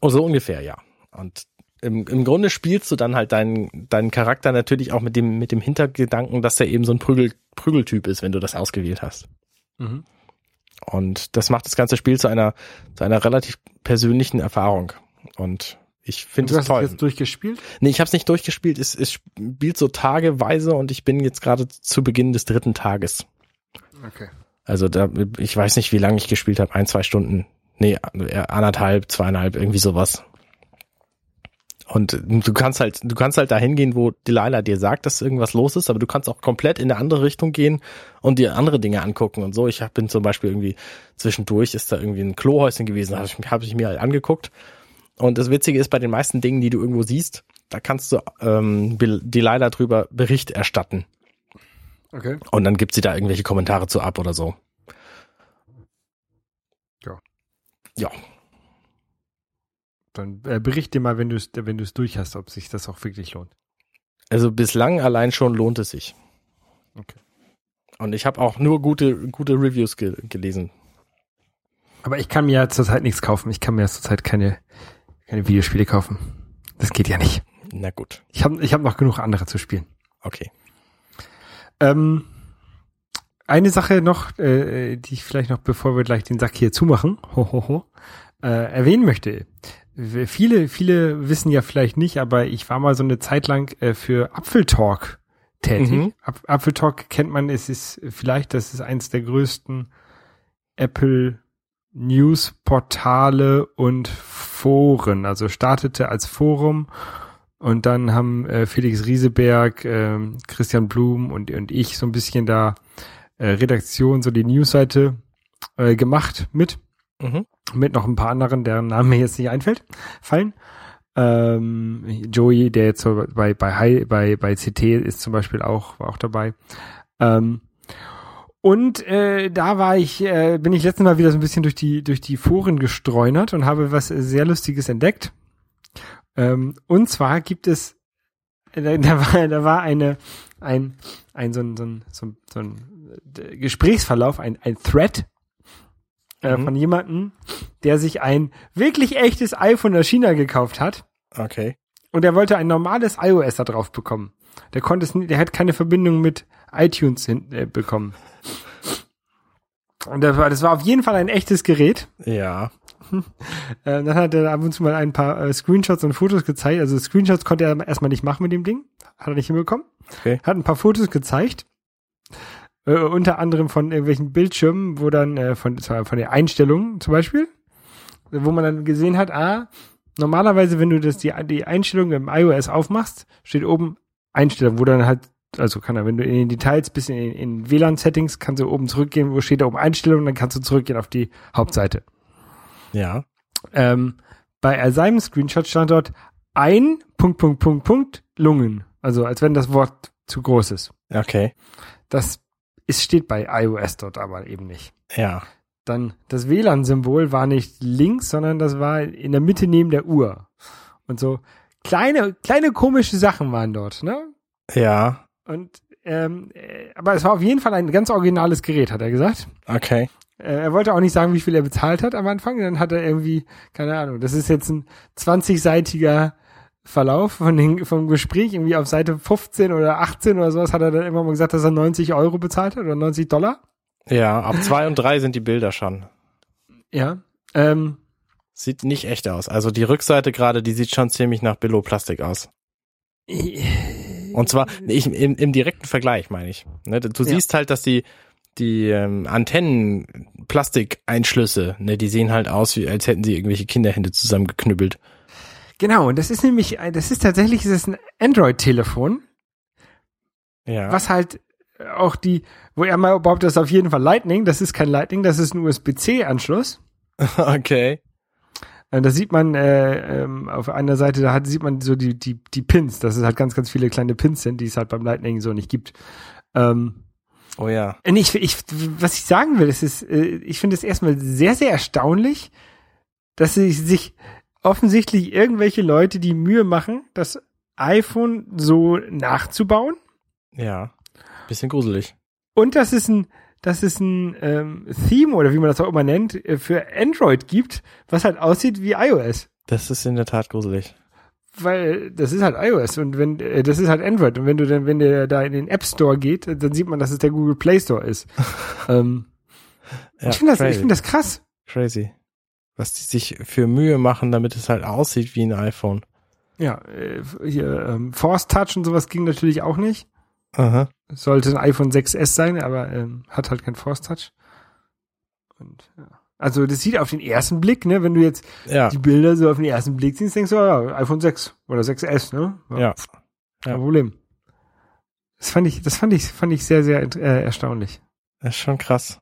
Oh, so ungefähr, ja. Und im, im Grunde spielst du dann halt deinen, deinen Charakter natürlich auch mit dem, mit dem Hintergedanken, dass er eben so ein Prügel, Prügeltyp ist, wenn du das ausgewählt hast. Mhm. Und das macht das ganze Spiel zu einer, zu einer relativ persönlichen Erfahrung. Und ich finde Du es hast toll. es jetzt durchgespielt? Nee, ich habe es nicht durchgespielt. Es, es spielt so tageweise und ich bin jetzt gerade zu Beginn des dritten Tages. Okay. Also da, ich weiß nicht, wie lange ich gespielt habe. Ein, zwei Stunden. Nee, eher anderthalb, zweieinhalb, irgendwie sowas. Und du kannst halt, du kannst halt dahin gehen, wo Delilah dir sagt, dass irgendwas los ist, aber du kannst auch komplett in eine andere Richtung gehen und dir andere Dinge angucken und so. Ich bin zum Beispiel irgendwie zwischendurch ist da irgendwie ein Klohäuschen gewesen, habe ich, hab ich mir halt angeguckt. Und das Witzige ist, bei den meisten Dingen, die du irgendwo siehst, da kannst du ähm, Be- Delilah drüber Bericht erstatten. Okay. Und dann gibt sie da irgendwelche Kommentare zu ab oder so. Ja. Ja. Dann äh, bericht dir mal, wenn du es wenn du es durch hast, ob sich das auch wirklich lohnt. Also bislang allein schon lohnt es sich. Okay. Und ich habe auch nur gute, gute Reviews ge gelesen. Aber ich kann mir ja zurzeit nichts kaufen. Ich kann mir zurzeit keine, keine Videospiele kaufen. Das geht ja nicht. Na gut. Ich habe ich hab noch genug andere zu spielen. Okay. Ähm, eine Sache noch, äh, die ich vielleicht noch, bevor wir gleich den Sack hier zumachen, ho, ho, ho, äh, erwähnen möchte. Viele, viele wissen ja vielleicht nicht, aber ich war mal so eine Zeit lang äh, für Apfeltalk tätig. Mhm. Ap Apfeltalk kennt man, es ist vielleicht, das ist eins der größten Apple News-Portale und Foren. Also startete als Forum und dann haben äh, Felix Rieseberg, ähm, Christian Blum und, und ich so ein bisschen da äh, Redaktion, so die Newsseite äh, gemacht mit Mhm. mit noch ein paar anderen, deren Namen mir jetzt nicht einfällt, fallen. Ähm, Joey, der jetzt so bei, bei, bei, bei CT ist zum Beispiel auch, war auch dabei. Ähm, und äh, da war ich, äh, bin ich letztes Mal wieder so ein bisschen durch die, durch die Foren gestreunert und habe was sehr Lustiges entdeckt. Ähm, und zwar gibt es, äh, da, war, da war eine, ein, ein so ein, so ein, so ein, so ein äh, Gesprächsverlauf, ein, ein Thread äh, Mhm. von jemandem, der sich ein wirklich echtes iPhone aus China gekauft hat Okay. und er wollte ein normales iOS da drauf bekommen. Der konnte es nicht, der hat keine Verbindung mit iTunes hin, äh, bekommen. Und das war, das war auf jeden Fall ein echtes Gerät. Ja. (laughs) Äh, dann hat er ab und zu mal ein paar äh, Screenshots und Fotos gezeigt. Also Screenshots konnte er erstmal nicht machen mit dem Ding. Hat er nicht hinbekommen. Okay. Hat ein paar Fotos gezeigt. Äh, unter anderem von irgendwelchen Bildschirmen, wo dann äh, von, zwar von der Einstellung zum Beispiel, wo man dann gesehen hat, ah, normalerweise, wenn du das die, die Einstellung im iOS aufmachst, steht oben Einstellung, wo dann halt, also kann er, wenn du in den Details bis in, in WLAN-Settings, kannst du oben zurückgehen, wo steht da oben Einstellung, dann kannst du zurückgehen auf die Hauptseite. Ja. Ähm, bei seinem Screenshot stand dort ein Punkt, Punkt, Punkt, Punkt, Lungen. Also als wenn das Wort zu groß ist. Okay. Das ist, steht bei iOS dort aber eben nicht. Ja. Dann das WLAN-Symbol war nicht links, sondern das war in der Mitte neben der Uhr. Und so kleine, kleine komische Sachen waren dort, ne? Ja. Und ähm, äh, aber es war auf jeden Fall ein ganz originales Gerät, hat er gesagt. Okay. Äh, er wollte auch nicht sagen, wie viel er bezahlt hat am Anfang. Dann hat er irgendwie, keine Ahnung, das ist jetzt ein 20-seitiger Verlauf von den, vom Gespräch. Irgendwie auf Seite 15 oder 18 oder sowas hat er dann immer mal gesagt, dass er 90 Euro bezahlt hat oder 90 Dollar. Ja, ab zwei und drei sind die Bilder schon. Ja. Ähm, Sieht nicht echt aus. Also die Rückseite gerade, die sieht schon ziemlich nach Billo-Plastik aus. Und zwar ich, im, im direkten Vergleich, meine ich. Ne, du Ja. siehst halt, dass die, die ähm, Antennen-Plastikeinschlüsse, ne, die sehen halt aus, wie als hätten sie irgendwelche Kinderhände zusammengeknüppelt. genau, und das ist nämlich, ein- das ist tatsächlich das ist ein Android-Telefon, Ja. was halt auch die, wo er mal behauptet, das ist auf jeden Fall Lightning, das ist kein Lightning, das ist ein USB-C-Anschluss. (laughs) Okay. Äh, Da sieht man äh, ähm, auf einer Seite, da hat, sieht man so die, die, die Pins, dass es halt ganz, ganz viele kleine Pins sind, die es halt beim Lightning so nicht gibt. Ähm, Oh ja. und ich, ich, was ich sagen will, es ist, äh, ich finde es erstmal sehr, sehr erstaunlich, dass sie sich offensichtlich irgendwelche Leute die Mühe machen, das iPhone so nachzubauen. Ja. Bisschen gruselig. Und dass es ein, dass es ein ähm, Theme oder wie man das auch immer nennt, äh, für Android gibt, was halt aussieht wie iOS. Das ist in der Tat gruselig. Weil das ist halt iOS und wenn äh, das ist halt Android und wenn du dann wenn der da in den App Store geht, dann sieht man, dass es der Google Play Store ist. (laughs) ähm, Ja, ich finde das, ich finde das krass. crazy. Was die sich für Mühe machen, damit es halt aussieht wie ein iPhone. Ja, äh, hier ähm, Force Touch und sowas ging natürlich auch nicht. Aha. Sollte ein iPhone 6s sein, aber ähm, hat halt kein Force Touch. Und ja. Also das sieht auf den ersten Blick, ne, wenn du jetzt Ja. die Bilder so auf den ersten Blick siehst, denkst du, ja, iPhone 6 oder 6S, ne? Ja. Kein Ja. Problem. Das fand ich, das fand ich, fand ich sehr, sehr äh, erstaunlich. Das ist schon krass.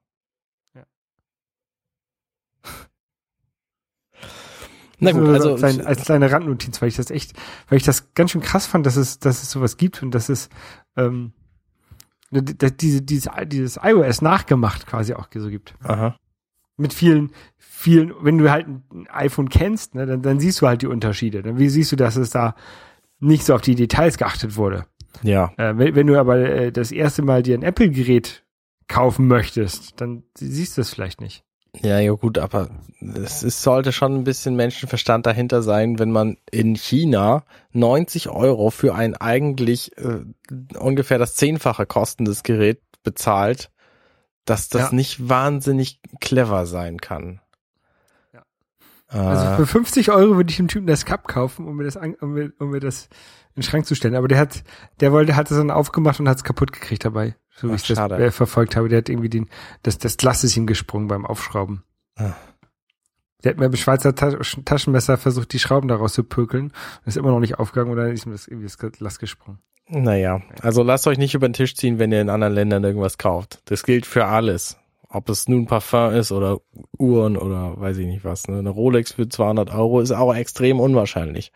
Na gut, Nur also klein, als kleine Randnotiz, weil ich das echt, weil ich das ganz schön krass fand, dass es, dass es sowas gibt und dass es ähm, d- diese, dieses, dieses iOS nachgemacht quasi auch so gibt. aha. Mit vielen, vielen, wenn du halt ein iPhone kennst, ne, dann, dann siehst du halt die Unterschiede. Dann wie siehst du, dass es da nicht so auf die Details geachtet wurde. Ja, Äh, wenn, wenn du aber äh, das erste Mal dir ein Apple-Gerät kaufen möchtest, dann siehst du es vielleicht nicht. Ja, ja gut, aber es ist, sollte schon ein bisschen Menschenverstand dahinter sein, wenn man in China 90 Euro für ein eigentlich äh, ungefähr das zehnfache kostendes Gerät bezahlt, dass das Ja. nicht wahnsinnig clever sein kann. Ja. Äh, Also für 50 Euro würde ich dem Typen das Cup kaufen, um mir das, an, um mir, um mir das in den Schrank zu stellen. Aber der hat, der wollte, hat es dann aufgemacht und hat es kaputt gekriegt dabei. So wie Ach, ich das schade. äh, verfolgt habe. Der hat irgendwie den, das, das Glas ist ihm gesprungen beim Aufschrauben. Ah. Der hat mir mit Schweizer Ta Taschenmesser versucht, die Schrauben daraus zu pökeln. Ist immer noch nicht aufgegangen oder ist ihm das irgendwie das Glas gesprungen. Naja, also lasst euch nicht über den Tisch ziehen, wenn ihr in anderen Ländern irgendwas kauft. Das gilt für alles. Ob es nun Parfum ist oder Uhren oder weiß ich nicht was. Ne? Eine Rolex für 200 Euro ist auch extrem unwahrscheinlich.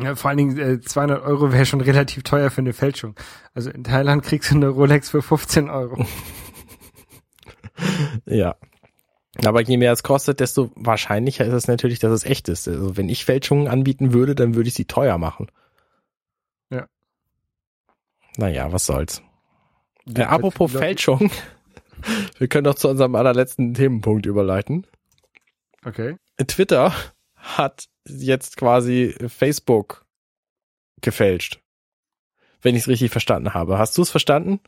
Ja, vor allen Dingen äh, 200 Euro wäre schon relativ teuer für eine Fälschung. Also in Thailand kriegst du eine Rolex für 15 Euro. (laughs) Ja. Aber je mehr es kostet, desto wahrscheinlicher ist es natürlich, dass es echt ist. Also wenn ich Fälschungen anbieten würde, dann würde ich sie teuer machen. Ja. Naja, was soll's. Äh, Ja, apropos Leute- Fälschung. (laughs) Wir können doch zu unserem allerletzten Themenpunkt überleiten. Okay. Twitter hat jetzt quasi Facebook gefälscht. Wenn ich es richtig verstanden habe. Hast du es verstanden?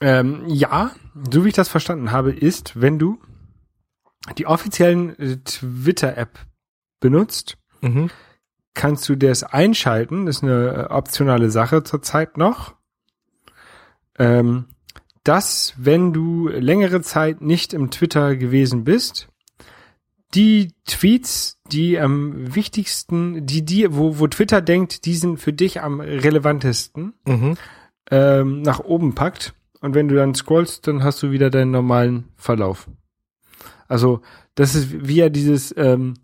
Ähm, ja, so wie ich das verstanden habe, ist, wenn du die offiziellen äh, Twitter-App benutzt, Mhm. kannst du das einschalten. Das ist eine äh, optionale Sache zurzeit noch. Ähm, dass, wenn du längere Zeit nicht im Twitter gewesen bist, die Tweets, die am wichtigsten, die dir, wo, wo Twitter denkt, die sind für dich am relevantesten, Mhm. ähm, nach oben packt. Und wenn du dann scrollst, dann hast du wieder deinen normalen Verlauf. Also, das ist wie ja dieses, ähm,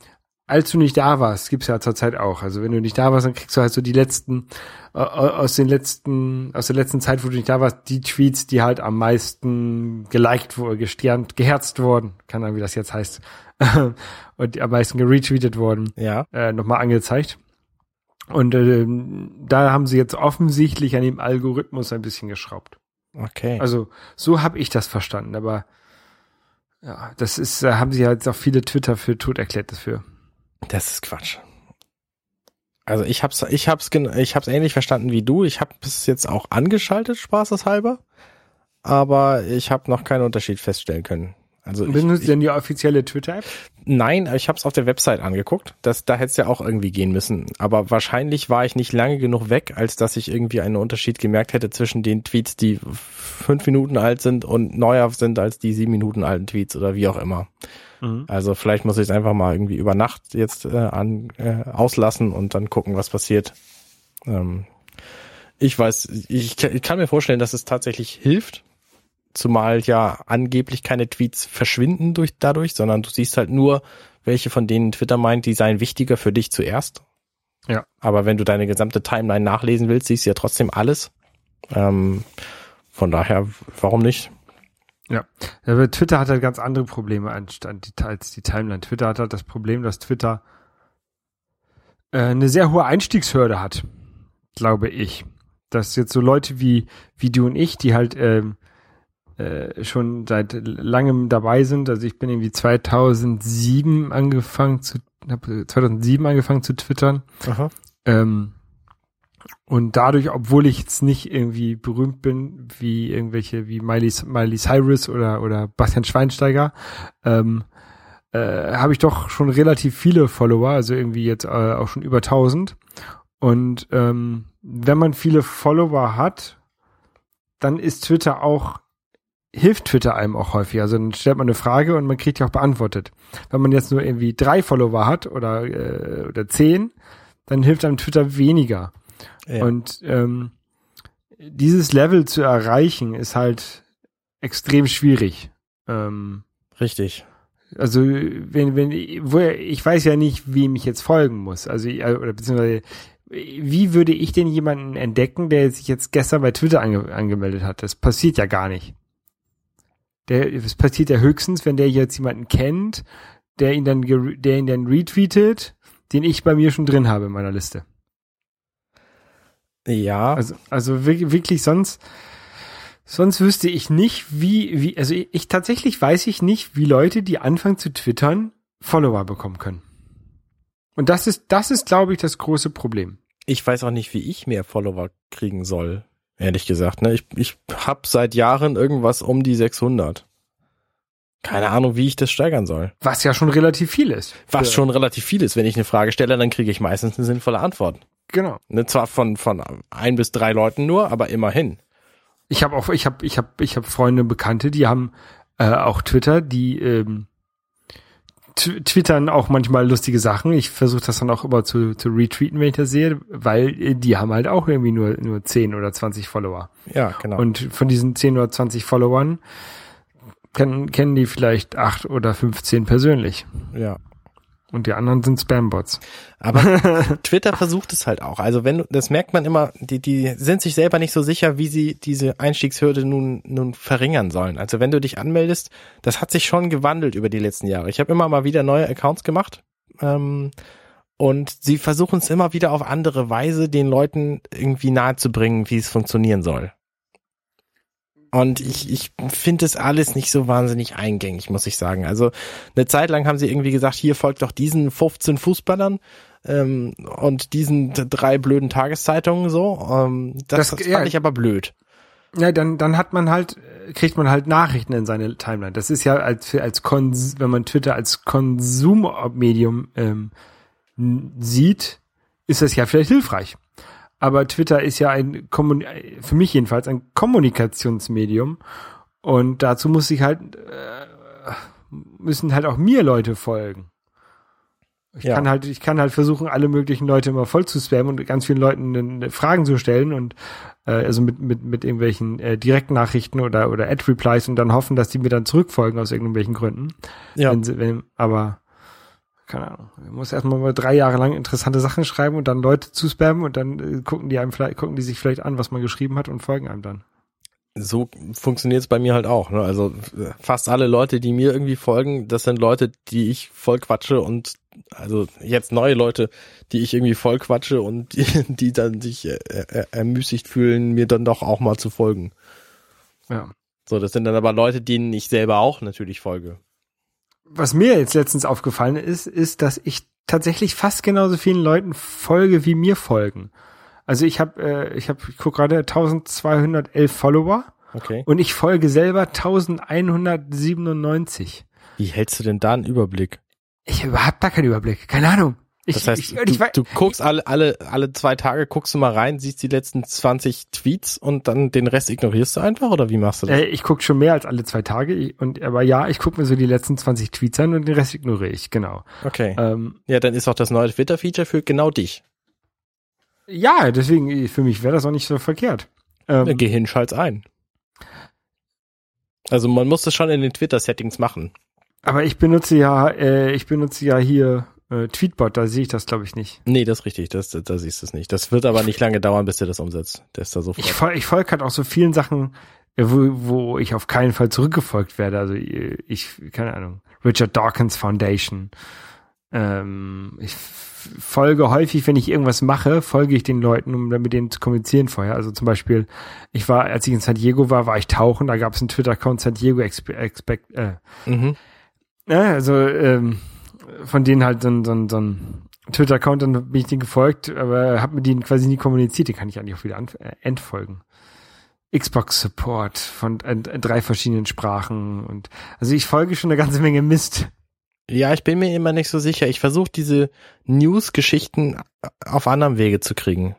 als du nicht da warst, gibt's ja zurzeit auch. Also wenn du nicht da warst, dann kriegst du halt so die letzten, äh, aus den letzten, aus der letzten Zeit, wo du nicht da warst, die Tweets, die halt am meisten geliked wurden, gesternt, geherzt wurden, keine Ahnung, wie das jetzt heißt, (laughs) und die am meisten geretweetet wurden Ja. äh, nochmal angezeigt. Und äh, da haben sie jetzt offensichtlich an dem Algorithmus ein bisschen geschraubt. Okay. Also so habe ich das verstanden, aber ja, das ist, da haben sie halt auch viele Twitter für tot erklärt dafür. Das ist Quatsch. Also ich hab's, ich hab's, ich hab's ähnlich verstanden wie du. Ich habe es jetzt auch angeschaltet, spaßeshalber. Aber ich habe noch keinen Unterschied feststellen können. Also Benutzt ich, denn die offizielle Twitter-App? Nein, ich habe es auf der Website angeguckt. Das, da hätte es ja auch irgendwie gehen müssen. Aber wahrscheinlich war ich nicht lange genug weg, als dass ich irgendwie einen Unterschied gemerkt hätte zwischen den Tweets, die fünf Minuten alt sind und neuer sind als die sieben Minuten alten Tweets oder wie auch immer. Also vielleicht muss ich es einfach mal irgendwie über Nacht jetzt äh, an, äh, auslassen und dann gucken, was passiert. Ähm, ich weiß, ich, ich kann mir vorstellen, dass es tatsächlich hilft, zumal ja angeblich keine Tweets verschwinden durch dadurch, sondern du siehst halt nur, welche von denen Twitter meint, die seien wichtiger für dich zuerst. Ja. Aber wenn du deine gesamte Timeline nachlesen willst, siehst du ja trotzdem alles. Ähm, von daher, warum nicht? Ja. Aber Twitter hat halt ganz andere Probleme als die Timeline. Twitter hat halt das Problem, dass Twitter äh, eine sehr hohe Einstiegshürde hat, glaube ich. Dass jetzt so Leute wie, wie du und ich, die halt ähm, äh, schon seit langem dabei sind, also ich bin irgendwie 2007 angefangen zu, hab 2007 angefangen zu twittern, Aha. ähm, und dadurch, obwohl ich jetzt nicht irgendwie berühmt bin, wie irgendwelche wie Miley, Miley Cyrus oder, oder Bastian Schweinsteiger, ähm, äh, habe ich doch schon relativ viele Follower, also irgendwie jetzt äh, auch schon über 1000. Und ähm, wenn man viele Follower hat, dann ist Twitter auch, hilft Twitter einem auch häufig. Also dann stellt man eine Frage und man kriegt die auch beantwortet. Wenn man jetzt nur irgendwie drei Follower hat oder, äh, oder zehn, dann hilft einem Twitter weniger. Ja. Und ähm, dieses Level zu erreichen ist halt extrem schwierig. Ähm, Richtig. also wenn wenn wo ich weiß ja nicht, wem ich jetzt folgen muss. Also äh, oder beziehungsweise wie würde ich denn jemanden entdecken, der sich jetzt gestern bei Twitter ange angemeldet hat? Das passiert ja gar nicht. Der, das passiert ja höchstens, wenn der jetzt jemanden kennt, der ihn dann, der ihn dann retweetet, den ich bei mir schon drin habe in meiner Liste. Ja. Also, also wirklich, wirklich sonst, sonst wüsste ich nicht, wie, wie, also ich, ich tatsächlich weiß ich nicht, wie Leute, die anfangen zu twittern, Follower bekommen können. Und das ist, das ist, glaube ich, das große Problem. ich weiß auch nicht, wie ich mehr Follower kriegen soll. Ehrlich gesagt, ne? Ich, ich hab seit Jahren irgendwas um die 600. Keine Ahnung, wie ich das steigern soll. Was ja schon relativ viel ist. Was schon relativ viel ist. Wenn ich eine Frage stelle, dann kriege ich meistens eine sinnvolle Antwort. Genau. Ne, zwar von, von ein bis drei Leuten nur, aber immerhin. Ich habe auch, ich habe, ich habe, ich habe Freunde, Bekannte, die haben äh, auch Twitter, die ähm, twittern auch manchmal lustige Sachen. Ich versuche das dann auch immer zu, zu retweeten, wenn ich das sehe, weil äh, die haben halt auch irgendwie nur nur 10 oder 20 Follower. Ja, genau. Und von diesen 10 oder 20 Followern kennen, kennen die vielleicht 8 oder 15 persönlich. ja. Und die anderen sind Spambots. Aber (laughs) Twitter versucht es halt auch. Also wenn du, das merkt man immer, die, die sind sich selber nicht so sicher, wie sie diese Einstiegshürde nun, nun verringern sollen. Also wenn du dich anmeldest, das hat sich schon gewandelt über die letzten Jahre. Ich habe immer mal wieder neue Accounts gemacht. Ähm, und sie versuchen es immer wieder auf andere Weise, den Leuten irgendwie nahezubringen, wie es funktionieren soll. Und ich, ich finde es alles nicht so wahnsinnig eingängig, muss ich sagen. Also eine Zeit lang haben sie irgendwie gesagt, hier folgt doch diesen 15 Fußballern ähm, und diesen drei blöden Tageszeitungen so. Ähm, das, Das- das, ja. fand ich aber blöd. Ja, dann, dann hat man halt, kriegt man halt Nachrichten in seine Timeline. Das ist ja als, als Kons wenn man Twitter als Konsummedium ähm, sieht, ist das ja vielleicht hilfreich. Aber Twitter ist ja ein, Kommun für mich jedenfalls, ein Kommunikationsmedium. Und dazu muss ich halt, äh, müssen halt auch mir Leute folgen. Ich Ja. kann halt, ich kann halt versuchen, alle möglichen Leute immer voll zu spammen und ganz vielen Leuten Fragen zu stellen und äh, also mit, mit, mit irgendwelchen äh, Direktnachrichten oder, oder Ad-Replies und dann hoffen, dass die mir dann zurückfolgen aus irgendwelchen Gründen. Ja. Wenn sie, wenn, aber keine Ahnung. Man muss erstmal mal drei Jahre lang interessante Sachen schreiben und dann Leute zu spammen und dann äh, gucken die einem vielleicht, gucken die sich vielleicht an, was man geschrieben hat und folgen einem dann. So funktioniert es bei mir halt auch. Ne? Also äh, fast alle Leute, die mir irgendwie folgen, das sind Leute, die ich voll quatsche und also jetzt neue Leute, die ich irgendwie voll quatsche und die, (laughs) die dann sich äh, äh, ermüßigt fühlen, mir dann doch auch mal zu folgen. Ja. So, das sind dann aber Leute, denen ich selber auch natürlich folge. Was mir jetzt letztens aufgefallen ist, ist, dass ich tatsächlich fast genauso vielen Leuten folge, wie mir folgen. Also ich habe, äh, ich habe, ich guck gerade 1211 Follower Okay. und ich folge selber 1197. Wie hältst du denn da einen Überblick? Ich habe überhaupt gar keinen Überblick. Keine Ahnung. Ich, Das heißt, ich, ich, du, wei- du guckst alle, alle, alle zwei Tage, guckst du mal rein, siehst die letzten 20 Tweets und dann den Rest ignorierst du einfach oder wie machst du das? äh, ich gucke schon mehr als alle zwei Tage. Ich- Und aber ja, ich gucke mir so die letzten 20 Tweets an und den Rest ignoriere ich. Genau. Okay. Ähm, Ja, dann ist auch das neue Twitter-Feature für genau dich. ja, deswegen für mich wäre das auch nicht so verkehrt. Ähm, Dann geh hin, schalt's ein. Also man muss das schon in den Twitter-Settings machen. Aber ich benutze ja, äh, ich benutze ja hier äh, Tweetbot, da sehe ich das glaube ich nicht. Nee, das ist richtig, das, da siehst du es nicht. Das wird aber nicht lange dauern, bis du das umsetzt. Der ist da Ich, sofort. fol ich folge halt auch so vielen Sachen, äh, wo, wo ich auf keinen Fall zurückgefolgt werde. Also äh, ich, keine Ahnung, Richard Dawkins Foundation. Ähm, ich folge häufig, wenn ich irgendwas mache, folge ich den Leuten, um dann mit denen zu kommunizieren vorher. Also zum Beispiel, ich war, als ich in San Diego war, war ich tauchen, da gab es einen Twitter-Account San Diego Expe Expect, äh, Mhm. Ja, also ähm, von denen halt so ein, so ein, so ein Twitter-Account, dann bin ich denen gefolgt, aber habe mit denen quasi nie kommuniziert, die kann ich eigentlich auch wieder äh, entfolgen. Xbox-Support von äh, drei verschiedenen Sprachen und also ich folge schon eine ganze Menge Mist. Ja, ich bin mir immer nicht so sicher. Ich versuche diese News-Geschichten auf anderem Wege zu kriegen.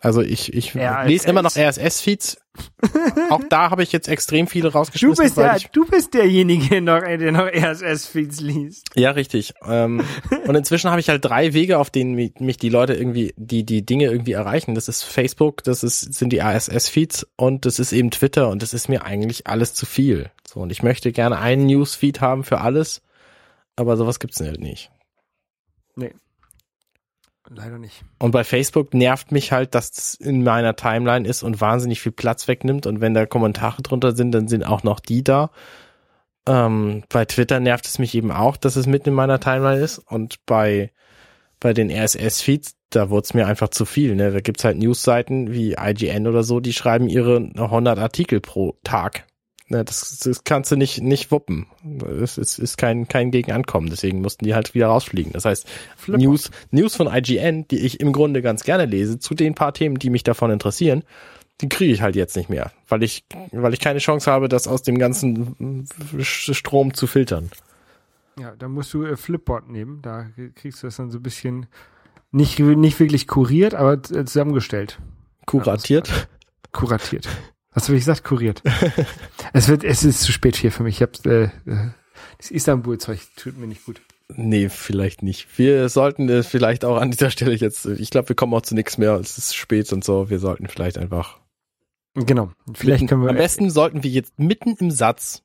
Also ich, ich RSS. lese immer noch RSS-Feeds. (laughs) Auch da habe ich jetzt extrem viele Du rausgeschmissen. bist weil der, ich, du bist derjenige, noch, der noch RSS-Feeds liest. ja, richtig. Ähm, und inzwischen habe ich halt drei Wege, auf denen mi- mich die Leute irgendwie, die die Dinge irgendwie erreichen. Das ist Facebook, das ist sind die RSS-Feeds und das ist eben Twitter und das ist mir eigentlich alles zu viel. So und ich möchte gerne einen News-Feed haben für alles, aber sowas gibt's halt nicht. Nee. Leider nicht. Und bei Facebook nervt mich halt, dass es in meiner Timeline ist und wahnsinnig viel Platz wegnimmt. Und wenn da Kommentare drunter sind, dann sind auch noch die da. Ähm, bei Twitter nervt es mich eben auch, dass es mitten in meiner Timeline ist. Und bei, bei den RSS-Feeds, da wurde es mir einfach zu viel. Ne? Da gibt's halt Newsseiten wie IGN oder so, die schreiben ihre 100 Artikel pro Tag. Ne, das, das kannst du nicht, nicht wuppen. Das ist, ist kein, kein Gegenankommen. Deswegen mussten die halt wieder rausfliegen. Das heißt, Flipper. News, News von IGN, die ich im Grunde ganz gerne lese, zu den paar Themen, die mich davon interessieren, die kriege ich halt jetzt nicht mehr, weil ich, weil ich keine Chance habe, das aus dem ganzen Strom zu filtern. Ja, da musst du äh, Flipboard nehmen, da kriegst du das dann so ein bisschen nicht, nicht wirklich kuriert, aber äh, zusammengestellt. Kuratiert. Kuratiert. Was habe ich gesagt? Kuriert. (laughs) es wird, es ist zu spät hier für mich. Ich hab's, äh, äh, das Istanbul-Zeug tut mir nicht gut. Nee, vielleicht nicht. Wir sollten äh, vielleicht auch an dieser Stelle jetzt, äh, ich glaube, wir kommen auch zu nichts mehr. Es ist spät und so. Wir sollten vielleicht einfach. Genau. Vielleicht mitten, können wir. Am besten sollten wir jetzt mitten im Satz.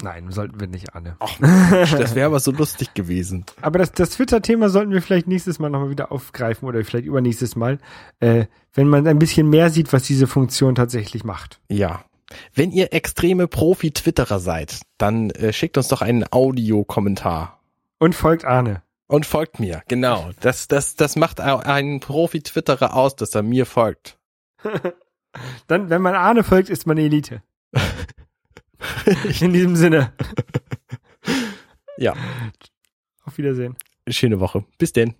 Nein, sollten wir nicht, Anne. Das wäre aber so lustig gewesen. (laughs) Aber das, das Twitter-Thema sollten wir vielleicht nächstes Mal nochmal wieder aufgreifen oder vielleicht übernächstes Mal, äh, wenn man ein bisschen mehr sieht, was diese Funktion tatsächlich macht. Ja. Wenn ihr extreme Profi-Twitterer seid, dann äh, schickt uns doch einen Audiokommentar. Und folgt Arne. Und folgt mir, genau. Das, das, das macht einen Profi-Twitterer aus, dass er mir folgt. (laughs) Dann, wenn man Arne folgt, ist man Elite. (laughs) In diesem Sinne. Ja, Auf Wiedersehen. schöne Woche. Bis denn.